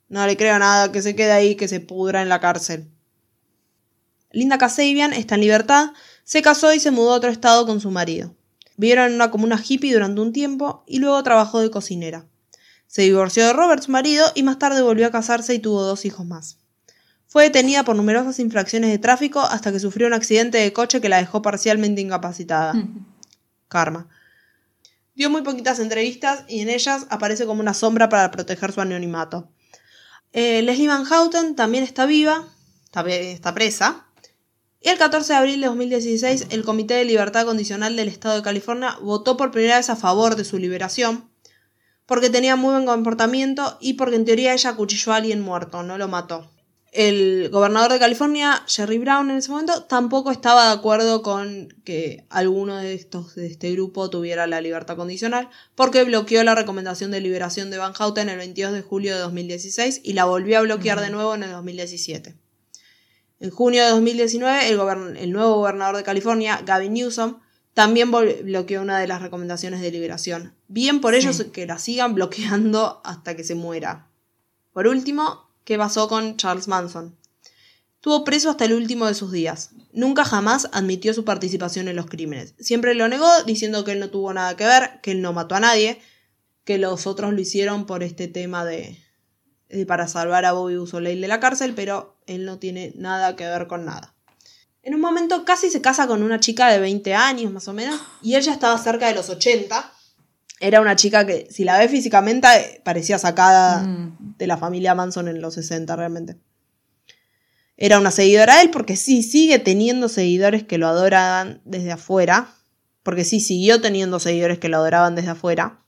No le creo nada que se quede ahí, que se pudra en la cárcel. Linda Kasabian está en libertad, se casó y se mudó a otro estado con su marido. Vivieron en una comuna hippie durante un tiempo y luego trabajó de cocinera. Se divorció de Robert, su marido, y más tarde volvió a casarse y tuvo dos hijos más. Fue detenida por numerosas infracciones de tráfico hasta que sufrió un accidente de coche que la dejó parcialmente incapacitada. Karma. Dio muy poquitas entrevistas y en ellas aparece como una sombra para proteger su anonimato. Eh, Leslie Van Houten también está viva, está, presa. Y el 14 de abril de 2016, el Comité de Libertad Condicional del Estado de California votó por primera vez a favor de su liberación, porque tenía muy buen comportamiento y porque en teoría ella acuchilló a alguien muerto, no lo mató. El gobernador de California, Jerry Brown, en ese momento, tampoco estaba de acuerdo con que alguno de estos de este grupo tuviera la libertad condicional, porque bloqueó la recomendación de liberación de Van Houten el 22 de julio de 2016 y la volvió a bloquear de nuevo en el 2017. En junio de 2019, el, el nuevo gobernador de California, Gavin Newsom, también bloqueó una de las recomendaciones de liberación. Bien por ellos que la sigan bloqueando hasta que se muera. Por último, ¿qué pasó con Charles Manson? Estuvo preso hasta el último de sus días. Nunca jamás admitió su participación en los crímenes. Siempre lo negó, diciendo que él no tuvo nada que ver, que él no mató a nadie, que los otros lo hicieron por este tema de, para salvar a Bobby Soleil de la cárcel, pero él no tiene nada que ver con nada. En un momento casi se casa con una chica de 20 años más o menos, y ella estaba cerca de los 80. Era una chica que, si la ve físicamente, eh, parecía sacada Mm. de la familia Manson en los 60 realmente. Era una seguidora de él porque sí, sigue teniendo seguidores que lo adoraban desde afuera. Porque sí, siguió teniendo seguidores que lo adoraban desde afuera.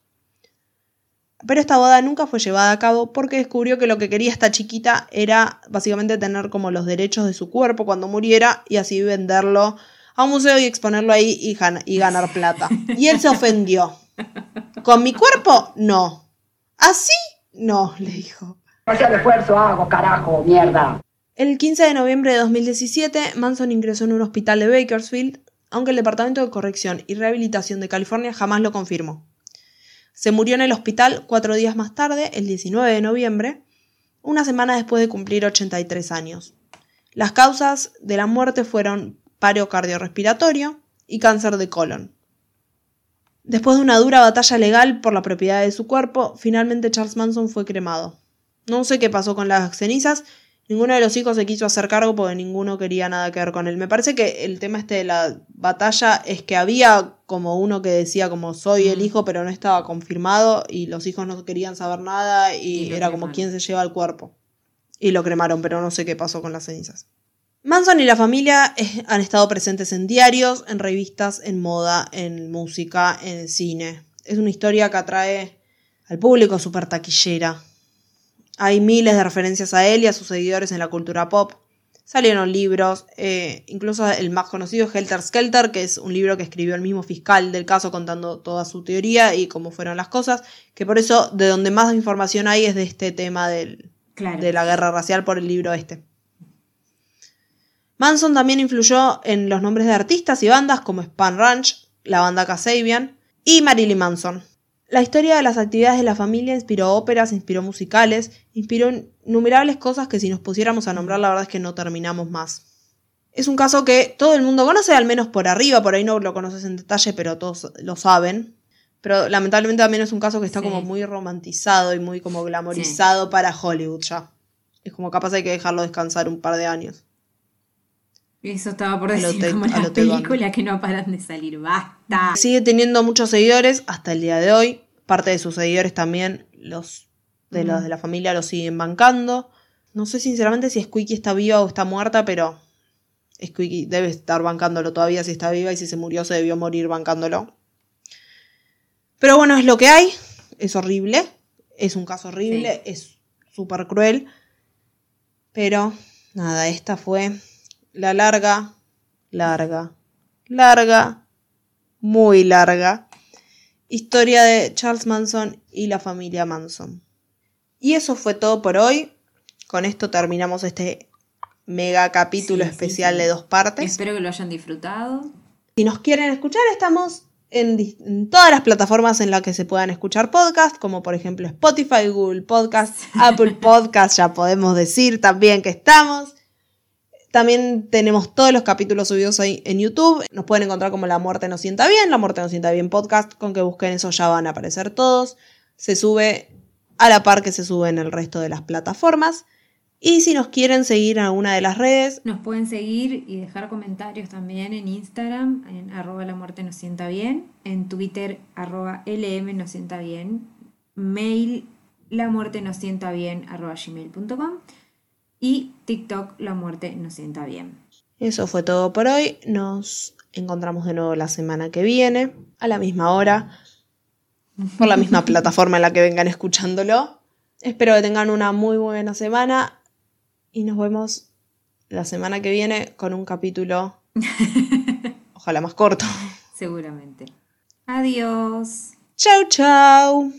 Pero esta boda nunca fue llevada a cabo porque descubrió que lo que quería esta chiquita era básicamente tener como los derechos de su cuerpo cuando muriera y así venderlo a un museo y exponerlo ahí y, gan- y ganar plata. Y él se ofendió. ¿Con mi cuerpo? No. ¿Así? No, le dijo. Esfuerzo hago, carajo, mierda. El 15 de noviembre de 2017, Manson ingresó en un hospital de Bakersfield, aunque el Departamento de Corrección y Rehabilitación de California jamás lo confirmó. Se murió en el hospital cuatro días más tarde, el 19 de noviembre, una semana después de cumplir 83 años. Las causas de la muerte fueron paro cardiorrespiratorio y cáncer de colon. Después de una dura batalla legal por la propiedad de su cuerpo, finalmente Charles Manson fue cremado. No sé qué pasó con las cenizas, ninguno de los hijos se quiso hacer cargo porque ninguno quería nada que ver con él. Me parece que el tema este de la batalla es que había como uno que decía como soy el hijo pero no estaba confirmado y los hijos no querían saber nada y, era como quién se lleva el cuerpo. Y lo cremaron, pero no sé qué pasó con las cenizas. Manson y la familia eh, han estado presentes en diarios, en revistas, en moda, en música, en cine. Es una historia que atrae al público súper taquillera. Hay miles de referencias a él y a sus seguidores en la cultura pop. Salieron libros, eh, incluso el más conocido es Helter Skelter, que es un libro que escribió el mismo fiscal del caso contando toda su teoría y cómo fueron las cosas, que por eso de donde más información hay es de este tema del, Claro. de la guerra racial por el libro este. Manson también influyó en los nombres de artistas y bandas como Span Ranch, la banda Kasabian y Marilyn Manson. La historia de las actividades de la familia inspiró óperas, inspiró musicales, inspiró innumerables cosas que si nos pusiéramos a nombrar la verdad es que no terminamos más. Es un caso que todo el mundo conoce, al menos por arriba, por ahí no lo conoces en detalle, pero todos lo saben. Pero lamentablemente también es un caso que está Sí. como muy romantizado y muy como glamorizado para Hollywood ya. Es como capaz hay que dejarlo descansar un par de años. Eso estaba por decir, como las películas que no paran de salir. ¡Basta! Sigue teniendo muchos seguidores hasta el día de hoy. Parte de sus seguidores también, los de los de la familia, lo siguen bancando. No sé sinceramente si Squeaky está viva o está muerta, pero Squeaky debe estar bancándolo todavía si está viva y si se murió se debió morir bancándolo. Pero bueno, es lo que hay. Es horrible. Es un caso horrible. Es súper cruel. Pero nada, esta fue la larga, larga, larga, muy larga historia de Charles Manson y la familia Manson. Y eso fue todo por hoy. Con esto terminamos este mega capítulo Sí, especial sí. de dos partes. Espero que lo hayan disfrutado. Si nos quieren escuchar, estamos en, en todas las plataformas en las que se puedan escuchar podcasts, como por ejemplo Spotify, Google Podcast, Apple Podcast, ya podemos decir también que estamos. También tenemos todos los capítulos subidos ahí en YouTube. Nos pueden encontrar como La Muerte No Sienta Bien, La Muerte No Sienta Bien Podcast. Con que busquen eso ya van a aparecer todos. Se sube a la par que se sube en el resto de las plataformas. Y si nos quieren seguir en alguna de las redes, Nos pueden seguir y dejar comentarios también en Instagram, en arroba la muerte nos sienta bien, en Twitter, arroba lm nos sienta bien, mail la muerte nos sienta bien, gmail.com y TikTok la muerte nos sienta bien. Eso fue todo por hoy. Nos encontramos de nuevo la semana que viene, a la misma hora, por la misma plataforma en la que vengan escuchándolo. Espero que tengan una muy buena semana Y nos vemos la semana que viene con un capítulo, ojalá más corto. Seguramente. Adiós. Chau, chau.